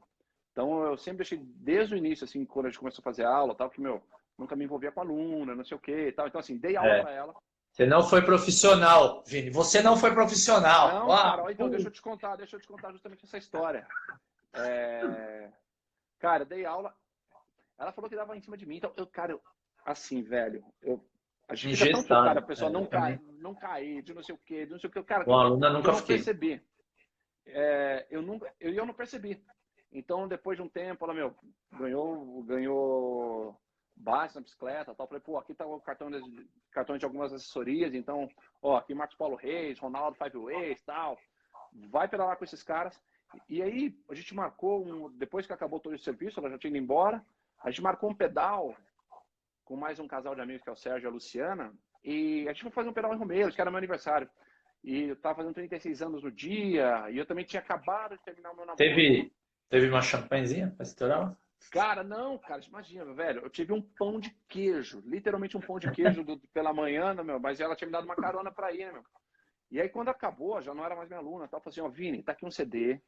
Então, eu sempre deixei desde o início, assim, quando a gente começou a fazer aula, tal, que, meu, nunca me envolvia com aluna, não sei o quê tal. Então, assim, dei aula é. para ela. Você não foi profissional, Vini. Você não foi profissional. Não, cara, então deixa eu te contar, deixa eu te contar justamente essa história. É... Cara, dei aula. Ela falou que dava em cima de mim. Então, eu, cara, eu, assim, velho, eu. A gente fica tão focado, a pessoa é, não, cai, não cair, de não sei o quê, de não sei o quê. Cara, o aluna nunca eu não percebi. É, eu, nunca, eu, eu não percebi. Então, depois de um tempo, ela, meu, ganhou, ganhou base na bicicleta tal. Falei, pô, aqui tá o cartão de, cartão de algumas assessorias, então, ó, aqui Marcos Paulo Reis, Ronaldo Five Ways tal. Vai pedalar com esses caras. E aí, a gente marcou, um, depois que acabou todo o serviço, ela já tinha ido embora, a gente marcou um pedal com mais um casal de amigos, que é o Sérgio e a Luciana, e a gente foi fazer um pedal em Romeiros, que era meu aniversário. E eu tava fazendo 36 anos no dia, e eu também tinha acabado de terminar o meu namoro. Teve, teve uma champanhezinha pra estourar? Cara, não, cara, imagina, velho. Eu tive um pão de queijo, literalmente um pão de queijo do, pela manhã, né, meu? Mas ela tinha me dado uma carona pra ir, né, meu? E aí, quando acabou, já não era mais minha aluna, tal, falei assim: ó, Vini, tá aqui um CD,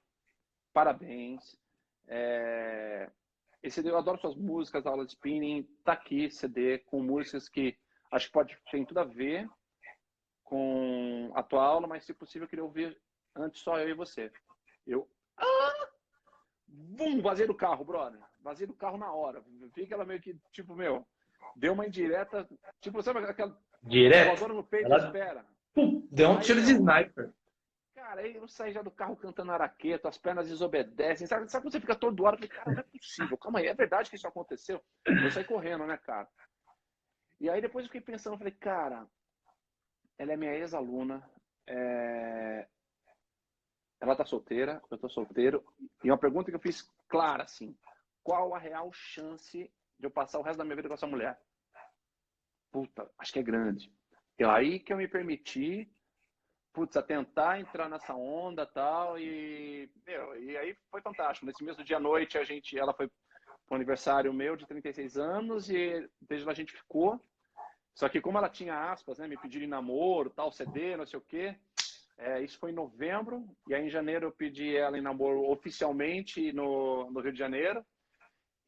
parabéns. É... Esse eu adoro suas músicas, aula de spinning, tá aqui, CD, com músicas que acho que pode ter tudo a ver com a tua aula, mas se possível, eu queria ouvir antes só eu e você. Eu, ah! Bum, vazei do carro, brother. Vazei do carro na hora. Vi que ela meio que, tipo, meu, deu uma indireta. Tipo, sabe aquela. Direta? no peito ela... espera. Pum, deu um tiro de sniper. Cara, eu saí já do carro cantando araqueto, as pernas desobedecem. Sabe, sabe quando você fica todo hora? Eu falei, cara, não é possível. Calma aí, é verdade que isso aconteceu? Eu saí correndo, né, cara? E aí depois eu fiquei pensando, falei, cara, ela é minha ex-aluna. É... Ela tá solteira, eu tô solteiro. E uma pergunta que eu fiz clara, assim. Qual a real chance de eu passar o resto da minha vida com essa mulher? Puta, acho que é grande. E aí que eu me permiti, putz, a tentar entrar nessa onda tal, e, meu, e aí foi fantástico. Nesse mesmo dia à noite, a gente, ela foi pro aniversário meu de 36 anos, e desde lá a gente ficou. Só que como ela tinha aspas, né, me pediram namoro, tal, CD, não sei o quê, é, isso foi em novembro, e aí em janeiro eu pedi ela em namoro oficialmente no, no Rio de Janeiro.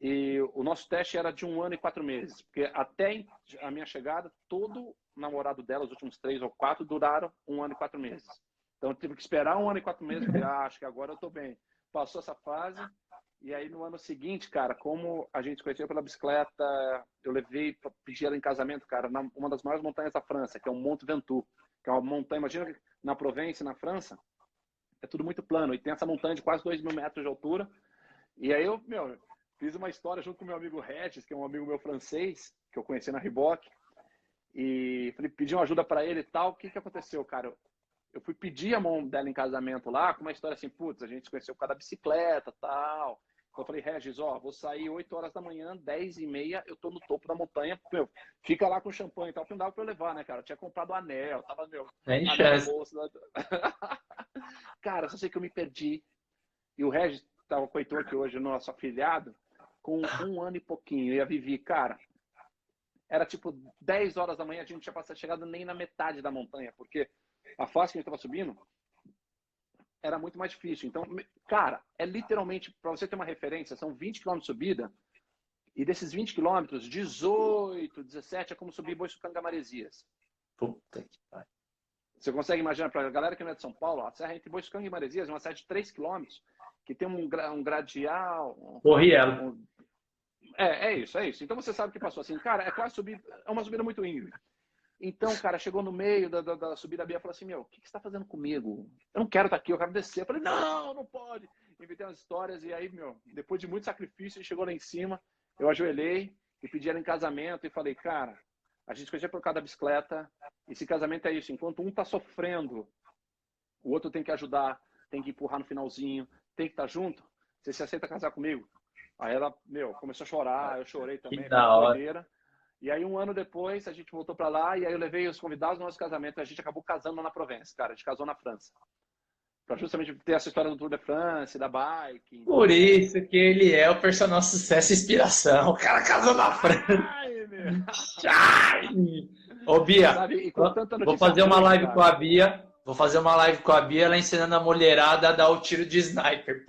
E o nosso teste era de um ano e quatro meses, porque até a minha chegada, todo namorado dela, os últimos três ou quatro, duraram um ano e quatro meses. Então eu tive que esperar um ano e quatro meses, porque ah, acho que agora eu estou bem. Passou essa fase, e aí no ano seguinte, cara, como a gente conheceu pela bicicleta, eu levei, pedi ela em casamento, cara, na uma das maiores montanhas da França, que é o Monte Ventoux que é uma montanha, imagina na Provence, na França, é tudo muito plano, e tem essa montanha de quase 2 mil metros de altura, e aí eu, meu, fiz uma história junto com meu amigo Regis, que é um amigo meu francês, que eu conheci na Riboc, e falei, pedi uma ajuda para ele e tal, o que que aconteceu, cara? Eu fui pedir a mão dela em casamento lá, com uma história assim, putz, a gente se conheceu por causa da bicicleta tal, eu falei, Regis, ó, vou sair 8 horas da manhã, 10 e meia, eu tô no topo da montanha, meu, fica lá com champanhe e tal, que não dava pra eu levar, né, cara? Eu tinha comprado anel, tava, meu, anel bolsa. Né? [LAUGHS] cara, só sei que eu me perdi. E o Regis tava com o Heitor, que hoje é nosso afiliado, com um ano e pouquinho. E a Vivi, cara, era tipo 10 horas da manhã, a gente não tinha passado, chegado nem na metade da montanha, porque a fase que a gente tava subindo era muito mais difícil. Então, cara, é literalmente, para você ter uma referência, são 20 km de subida, e desses 20 quilômetros, 18, 17 é como subir Boiçucanga Maresias. Puta que pariu. Você consegue imaginar, para a galera que não é de São Paulo, a serra entre Boiçucanga e Maresias é uma serra de 3 quilômetros, que tem um, um gradial... Um, Corri ela. Um, é, é isso, é isso. Então você sabe que passou assim, cara, é quase subir, é uma subida muito íngreme. Então, cara, chegou no meio da, da, da subida Bia e falou assim: Meu, o que, que você está fazendo comigo? Eu não quero estar tá aqui, eu quero descer. Eu falei: Não, não pode. Inventei umas histórias e aí, meu, depois de muito sacrifício, ele chegou lá em cima. Eu ajoelhei e pedi ela em casamento e falei: Cara, a gente conhecia por causa da bicicleta. Esse casamento é isso. Enquanto um está sofrendo, o outro tem que ajudar, tem que empurrar no finalzinho, tem que estar tá junto. Você se aceita casar comigo? Aí ela, meu, começou a chorar, eu chorei também. Hora. E aí, um ano depois, a gente voltou para lá e aí eu levei os convidados no nosso casamento. A gente acabou casando na Provence, cara. A gente casou na França. Pra justamente ter essa história do Tour de France, da bike. Por isso que ele é o personal sucesso e inspiração. O cara casou na França. Ai, meu. Ai. Ô, Bia, vou fazer uma live cara. com a Bia. Vou fazer uma live com a Bia, ela ensinando a mulherada a dar o tiro de sniper.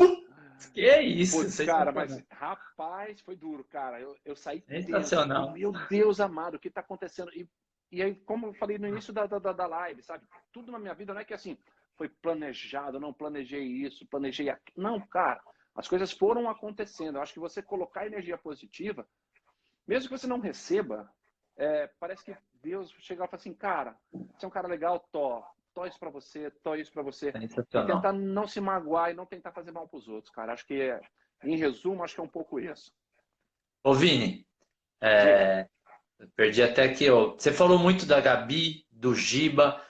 Que é isso? Putz, cara, mas rapaz, foi duro, cara. Eu, eu saí Sensacional. Dentro, meu Deus amado, o que está acontecendo? E, e aí, como eu falei no início da, da, da live, sabe? Tudo na minha vida não é que assim, foi planejado, não planejei isso, planejei aquilo. Não, cara, as coisas foram acontecendo. Eu acho que você colocar energia positiva, mesmo que você não receba, é, parece que Deus chega e fala assim, cara, você é um cara legal, Tó, Tó isso pra você, Tó isso pra você. E tentar não se magoar e não tentar fazer mal pros outros, cara. Acho que, em resumo, acho que é um pouco isso. Ô, Vini, é... perdi até aqui, ó. Você falou muito da Gabi, do Giba,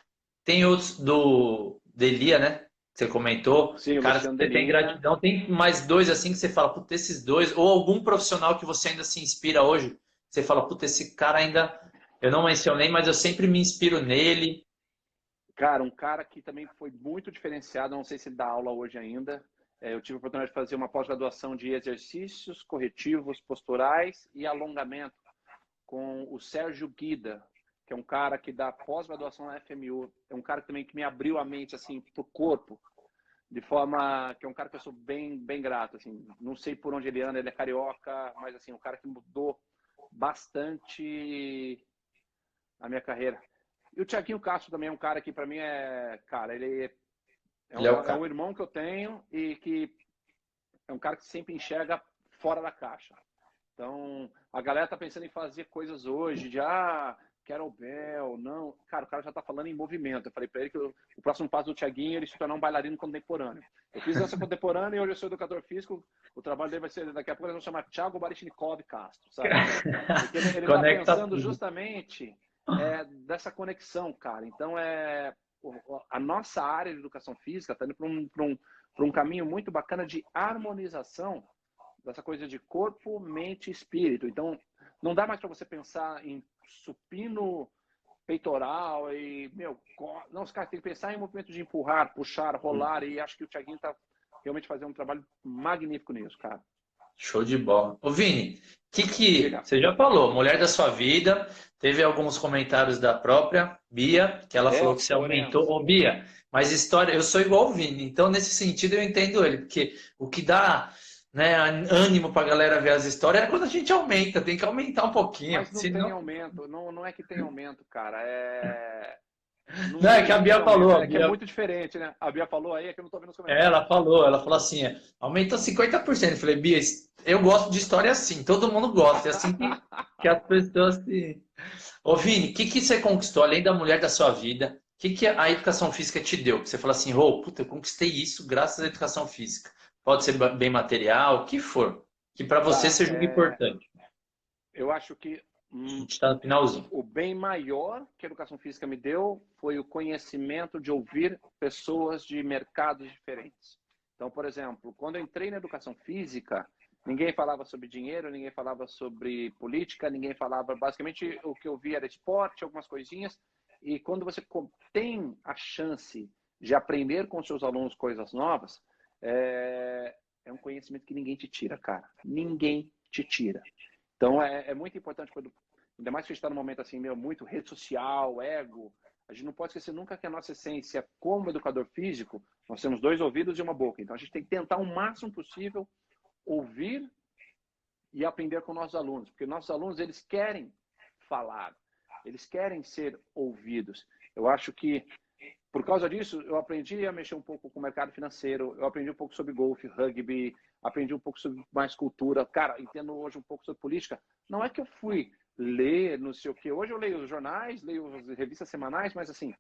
tem outros do Delia, né? Você comentou. Sim, cara, você Delia. tem gratidão. Tem mais dois assim que você fala, puta, esses dois, ou algum profissional que você ainda se inspira hoje, você fala, puta, esse cara ainda. Eu não mencionei, mas eu sempre me inspiro nele. Cara, um cara que também foi muito diferenciado, não sei se dá aula hoje ainda. É, eu tive a oportunidade de fazer uma pós-graduação de exercícios corretivos posturais e alongamento com o Sérgio Guida, que é um cara que dá pós-graduação na FMU, é um cara também que me abriu a mente assim pro corpo, de forma que é um cara que eu sou bem bem grato assim. Não sei por onde ele anda, ele é carioca, mas assim, um cara que mudou bastante a minha carreira. E o Tiaguinho Castro também é um cara que para mim é, cara, ele é, um, é, é um irmão que eu tenho e que é um cara que sempre enxerga fora da caixa. Então, a galera tá pensando em fazer coisas hoje, de ah, Bell, não. Cara, o cara já tá falando em movimento. Eu falei para ele que o, o, próximo passo do Tiaguinho é ele se tornar um bailarino contemporâneo. Eu fiz dança [LAUGHS] contemporânea e hoje eu sou educador físico. O trabalho dele vai ser, daqui a pouco eles vão chamar Thiago Barichnikov Castro, sabe? [LAUGHS] Porque ele, ele tá pensando justamente é, [LAUGHS] dessa conexão, cara. Então, é a nossa área de educação física está indo para um, um, um caminho muito bacana de harmonização dessa coisa de corpo, mente e espírito. Então, não dá mais para você pensar em supino peitoral e, meu, não, os caras têm que pensar em movimento de empurrar, puxar, rolar e acho que o Thiaguinho está realmente fazendo um trabalho magnífico nisso, cara. Show de bola. Ô Vini, que que você já falou, mulher da sua vida, teve alguns comentários da própria Bia, que ela é, falou que você aumentou. Ô Bia, mas história, eu sou igual o Vini, então nesse sentido eu entendo ele, porque o que dá né, ânimo para a galera ver as histórias é quando a gente aumenta, tem que aumentar um pouquinho. Mas não senão... tem aumento, não, não é que tem aumento, cara. É. Não, não é que a Bia falou. É que é muito diferente, né? A Bia falou aí, é que eu não tô vendo os comentários. Ela falou, ela falou assim: é, aumentou 50%. Eu falei, Bia, eu gosto de história assim, todo mundo gosta. É assim que, que as pessoas se. Ô, Vini, o que, que você conquistou além da mulher da sua vida? O que, que a educação física te deu? Que você fala assim, ô, oh, puta, eu conquistei isso graças à educação física. Pode ser bem material, o que for. Que para você tá, seja é... importante. Eu acho que a gente está no finalzinho. O bem maior que a educação física me deu foi o conhecimento de ouvir pessoas de mercados diferentes. Então, por exemplo, quando eu entrei na educação física, ninguém falava sobre dinheiro, ninguém falava sobre política, ninguém falava. Basicamente, o que eu via era esporte, algumas coisinhas. E quando você tem a chance de aprender com seus alunos coisas novas, é, é um conhecimento que ninguém te tira, cara. Ninguém te tira. Então é, é muito importante quando, ainda mais que a gente está num momento assim, meu, muito rede social, ego. A gente não pode esquecer nunca que a nossa essência, como educador físico, nós temos dois ouvidos e uma boca. Então a gente tem que tentar o máximo possível ouvir e aprender com nossos alunos, porque nossos alunos eles querem falar, eles querem ser ouvidos. Eu acho que por causa disso, eu aprendi a mexer um pouco com o mercado financeiro, eu aprendi um pouco sobre golfe, rugby, aprendi um pouco sobre mais cultura. Cara, entendo hoje um pouco sobre política. Não é que eu fui ler, não sei o quê. Hoje eu leio os jornais, leio as revistas semanais, mas assim,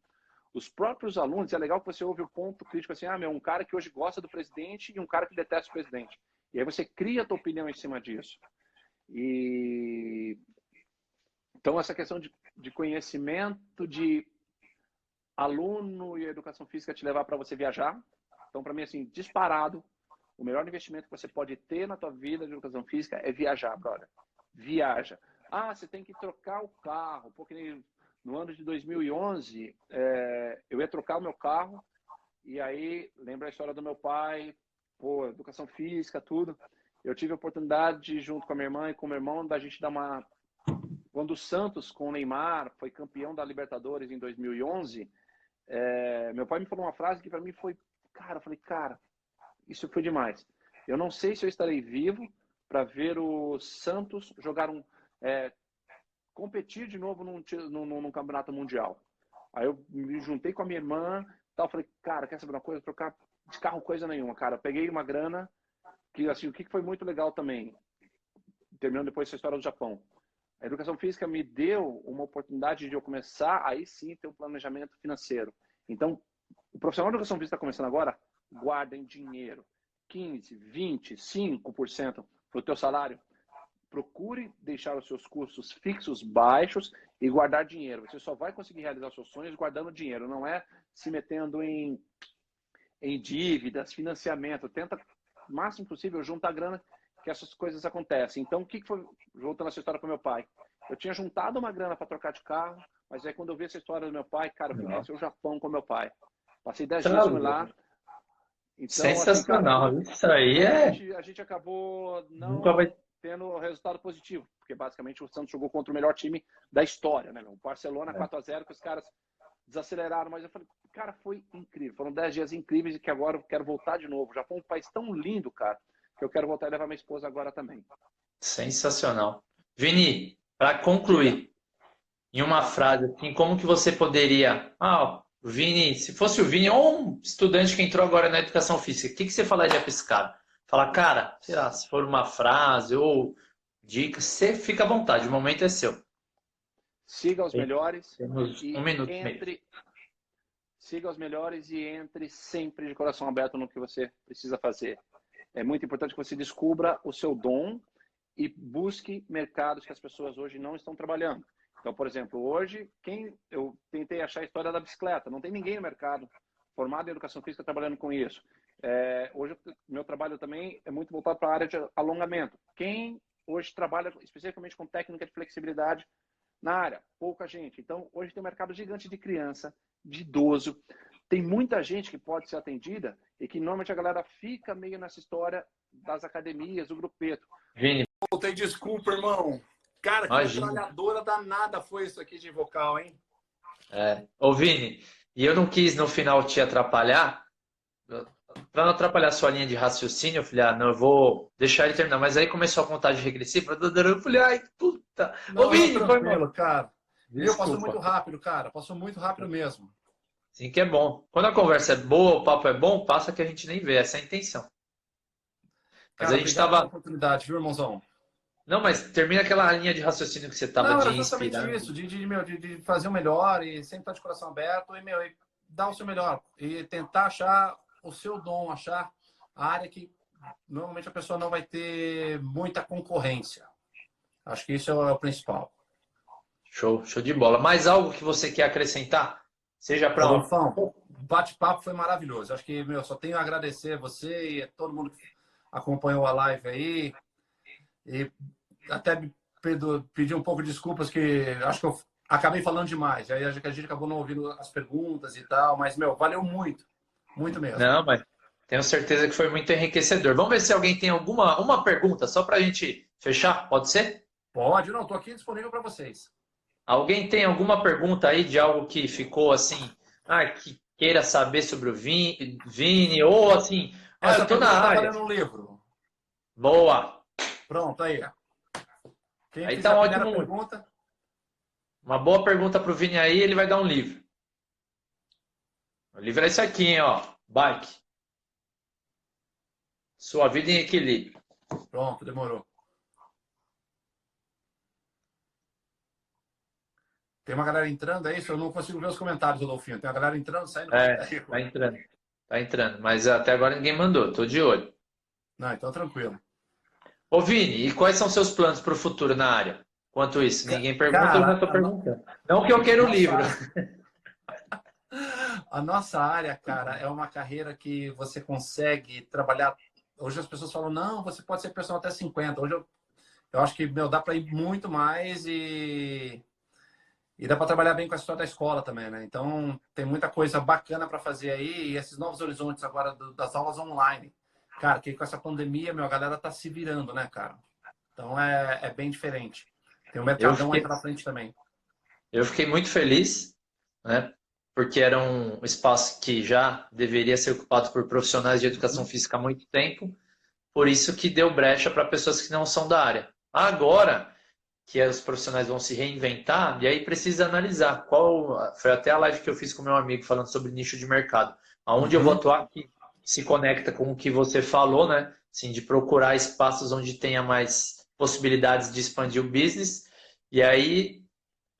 os próprios alunos, é legal que você ouve o ponto crítico assim, ah, meu, um cara que hoje gosta do presidente e um cara que detesta o presidente. E aí você cria a tua opinião em cima disso. E então essa questão de de conhecimento, de aluno e educação física te levar para você viajar. Então, para mim, assim, disparado, o melhor investimento que você pode ter na tua vida de educação física é viajar, brother. Viaja. Ah, você tem que trocar o carro. Porque no ano de 2011, é, eu ia trocar o meu carro e aí, lembra a história do meu pai, pô, educação física, tudo. Eu tive a oportunidade, junto com a minha irmã e com o meu irmão, da gente dar uma. Quando o Santos, com o Neymar, foi campeão da Libertadores em 2011, é... meu pai me falou uma frase que para mim foi. Cara, eu falei, cara, isso foi demais. Eu não sei se eu estarei vivo para ver o Santos jogar um. É... competir de novo num, num, num campeonato mundial. Aí eu me juntei com a minha irmã, tal, falei, cara, quer saber uma coisa? Trocar de carro coisa nenhuma, cara. Peguei uma grana, que assim, o que foi muito legal também, terminando depois essa história do Japão. A educação física me deu uma oportunidade de eu começar aí sim ter um planejamento financeiro. Então, o profissional de educação física está começando agora, guardem dinheiro. 15, 20, 5% para o teu salário. Procure deixar os seus custos fixos baixos e guardar dinheiro. Você só vai conseguir realizar seus sonhos guardando dinheiro, não é se metendo em, em dívidas, financiamento. Tenta, o máximo possível, juntar grana que essas coisas acontecem. Então, o que, que foi, voltando essa história para meu pai? Eu tinha juntado uma grana para trocar de carro, mas aí quando eu vi essa história do meu pai, cara, eu fui conhecer o Japão com meu pai. Passei 10 dias lá. Então, Sensacional. Assim, cara, Isso aí é. A gente, a gente acabou não vai... tendo resultado positivo, porque basicamente o Santos jogou contra o melhor time da história, né? O Barcelona é. 4x0, que os caras desaceleraram, mas eu falei, cara, foi incrível. Foram 10 dias incríveis e que agora eu quero voltar de novo. O Japão é um país tão lindo, cara, que eu quero voltar e levar minha esposa agora também. Sensacional. Vini, para concluir, em uma frase, assim, como que você poderia. Ah, o Vini, se fosse o Vini ou um estudante que entrou agora na educação física, o que, que você falaria para esse cara? Falar, cara, sei lá, se for uma frase ou dica, você fica à vontade, o momento é seu. Siga os melhores. Temos um minuto entre, Siga os melhores e entre sempre de coração aberto no que você precisa fazer. É muito importante que você descubra o seu dom e busque mercados que as pessoas hoje não estão trabalhando. Então, por exemplo, hoje, quem eu tentei achar a história da bicicleta, não tem ninguém no mercado formado em educação física trabalhando com isso. É, hoje, meu trabalho também é muito voltado para a área de alongamento. Quem hoje trabalha especificamente com técnica de flexibilidade na área? Pouca gente. Então, hoje tem um mercado gigante de criança, de idoso. Tem muita gente que pode ser atendida e que normalmente a galera fica meio nessa história das academias, do grupeto. Vini. Voltei, desculpa, irmão. Cara, que Imagina. metralhadora danada foi isso aqui de vocal, hein? É. Ô, Vini, e eu não quis no final te atrapalhar, para não atrapalhar a sua linha de raciocínio, eu falei, ah, não, eu vou deixar ele terminar. Mas aí começou a contagem regressiva, eu falei, ai, puta. Não, Ô, Vini, foi mal. cara. Eu passo muito rápido, cara. Passou muito rápido mesmo. Sim, que é bom. Quando a conversa é boa, o papo é bom, passa que a gente nem vê. Essa é a intenção. Mas cara, a gente estava. oportunidade, viu, irmãozão? Não, mas termina aquela linha de raciocínio que você estava de inspirar. isso, de, de, meu, de, de, fazer o melhor e sempre estar de coração aberto e, meu, e dar o seu melhor. E tentar achar o seu dom, achar a área que normalmente a pessoa não vai ter muita concorrência. Acho que isso é o principal. Show, show de bola. Mais algo que você quer acrescentar? Seja para o bate-papo foi maravilhoso. Acho que meu, só tenho a agradecer a você e a todo mundo que acompanhou a live aí. E até pedir um pouco de desculpas que acho que eu acabei falando demais. Aí a gente acabou não ouvindo as perguntas e tal, mas meu, valeu muito. Muito mesmo. Não, mas tenho certeza que foi muito enriquecedor. Vamos ver se alguém tem alguma uma pergunta só para a gente fechar, pode ser? Pode, não, estou aqui disponível para vocês. Alguém tem alguma pergunta aí de algo que ficou assim, ah, que queira saber sobre o Vini, Vini ou assim, ah, eu tô na área. Tá um livro. Boa. Pronto, aí. Quem aí tá ótimo. Pergunta? Uma boa pergunta para o Vini aí, ele vai dar um livro. O livro é esse aqui, hein, ó. Bike. Sua vida em equilíbrio. Pronto, demorou. Tem uma galera entrando, é isso? Eu não consigo ver os comentários, Rodolfinho. Tem uma galera entrando, saindo. É, tá entrando. Tá entrando. Mas até agora ninguém mandou. Tô de olho. Não, então tranquilo. Ô, Vini, e quais são seus planos para o futuro na área? quanto isso. Ninguém pergunta, Cara, eu já estou perguntando. Não que eu queira o livro. A nossa área, cara, é uma carreira que você consegue trabalhar. Hoje as pessoas falam, não, você pode ser personal até 50. Hoje eu, eu acho que, meu, dá para ir muito mais e, e dá para trabalhar bem com a história da escola também, né? Então, tem muita coisa bacana para fazer aí e esses novos horizontes agora do, das aulas online. Cara, que com essa pandemia, meu, a galera tá se virando, né, cara? Então é, é bem diferente. Tem um mercadão fiquei... aí pra frente também. Eu fiquei muito feliz, né? Porque era um espaço que já deveria ser ocupado por profissionais de educação física há muito tempo. Por isso que deu brecha para pessoas que não são da área. Agora que os profissionais vão se reinventar, e aí precisa analisar qual. Foi até a live que eu fiz com meu amigo falando sobre nicho de mercado. Aonde uhum. eu vou atuar, que se conecta com o que você falou, né? Assim, de procurar espaços onde tenha mais possibilidades de expandir o business. E aí,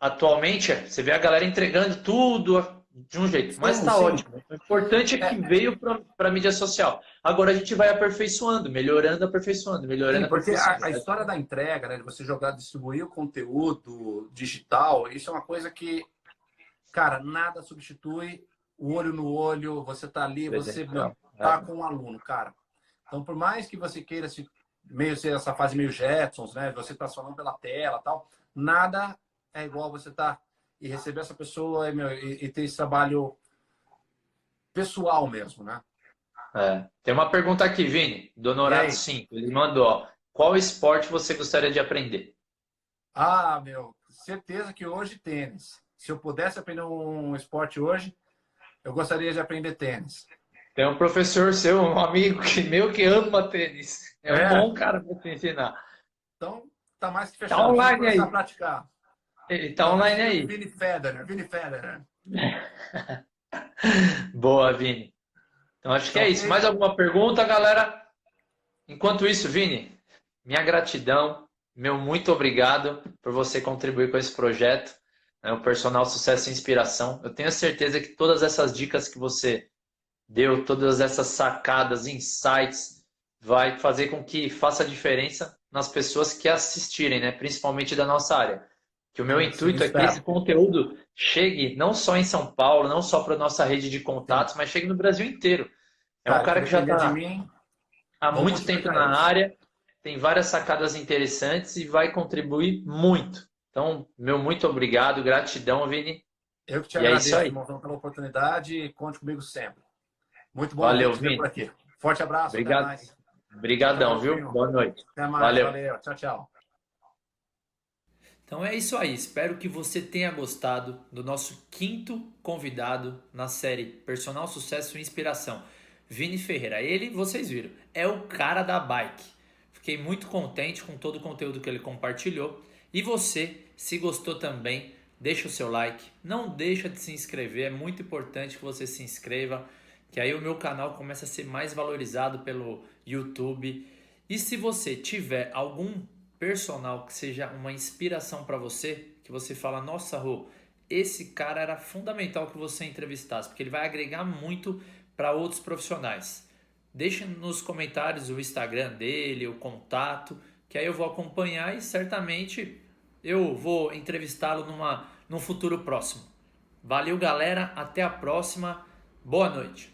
atualmente, você vê a galera entregando tudo de um jeito, mas está ótimo. O importante é que é. veio para a mídia social. Agora a gente vai aperfeiçoando, melhorando, aperfeiçoando, melhorando. Sim, porque. A, a, história da entrega, né, de você jogar, distribuir o conteúdo digital, isso é uma coisa que, cara, nada substitui o olho no olho. Você tá ali, você meu, tá é. com um aluno, cara. Então, por mais que você queira se meio ser essa fase meio Jetsons, né? Você tá falando pela tela, tal. Nada é igual você tá e receber essa pessoa e, meu, e, e ter esse trabalho pessoal mesmo, né? É. Tem uma pergunta aqui, Vini, do Honorato 5. Ele mandou, ó, qual esporte você gostaria de aprender? Ah, meu, certeza que hoje tênis. Se eu pudesse aprender um esporte hoje, eu gostaria de aprender tênis. Tem um professor seu, um amigo que meu que ama tênis. É, é. um bom cara para te ensinar. Então, tá mais que fechado. Tá online aí. praticar. Ele tá online aí. Vini Federer, Vini Federer. [LAUGHS] Boa, Vini. Então acho que é isso. Mais alguma pergunta, galera? Enquanto isso, Vini, minha gratidão, meu muito obrigado por você contribuir com esse projeto, né, o Personal Sucesso e Inspiração. Eu tenho certeza que todas essas dicas que você deu, todas essas sacadas, insights, vai fazer com que faça diferença nas pessoas que assistirem, né? principalmente da nossa área. Que o meu sim, intuito é que esse conteúdo chegue não só em São Paulo, não só para nossa rede de contatos, mas chegue no Brasil inteiro. É um cara que já está há muito tempo na isso. área, tem várias sacadas interessantes e vai contribuir muito. Então, meu muito obrigado, gratidão, Vini. Eu que te e é agradeço, é irmão, pela oportunidade e conte comigo sempre. Muito bom Valeu, Vini. por aqui. Forte abraço. Obrigado. Obrigadão, viu? Boa noite. Até mais. Valeu. Valeu. Tchau, tchau. Então é isso aí. Espero que você tenha gostado do nosso quinto convidado na série Personal Sucesso e Inspiração, Vini Ferreira. Ele, vocês viram, é o cara da bike. Fiquei muito contente com todo o conteúdo que ele compartilhou. E você, se gostou também, deixa o seu like. Não deixa de se inscrever. É muito importante que você se inscreva, que aí o meu canal começa a ser mais valorizado pelo YouTube. E se você tiver algum personal que seja uma inspiração para você, que você fala, nossa, Rô, esse cara era fundamental que você entrevistasse, porque ele vai agregar muito para outros profissionais. Deixe nos comentários o Instagram dele, o contato, que aí eu vou acompanhar e certamente eu vou entrevistá-lo numa num futuro próximo. Valeu, galera, até a próxima. Boa noite.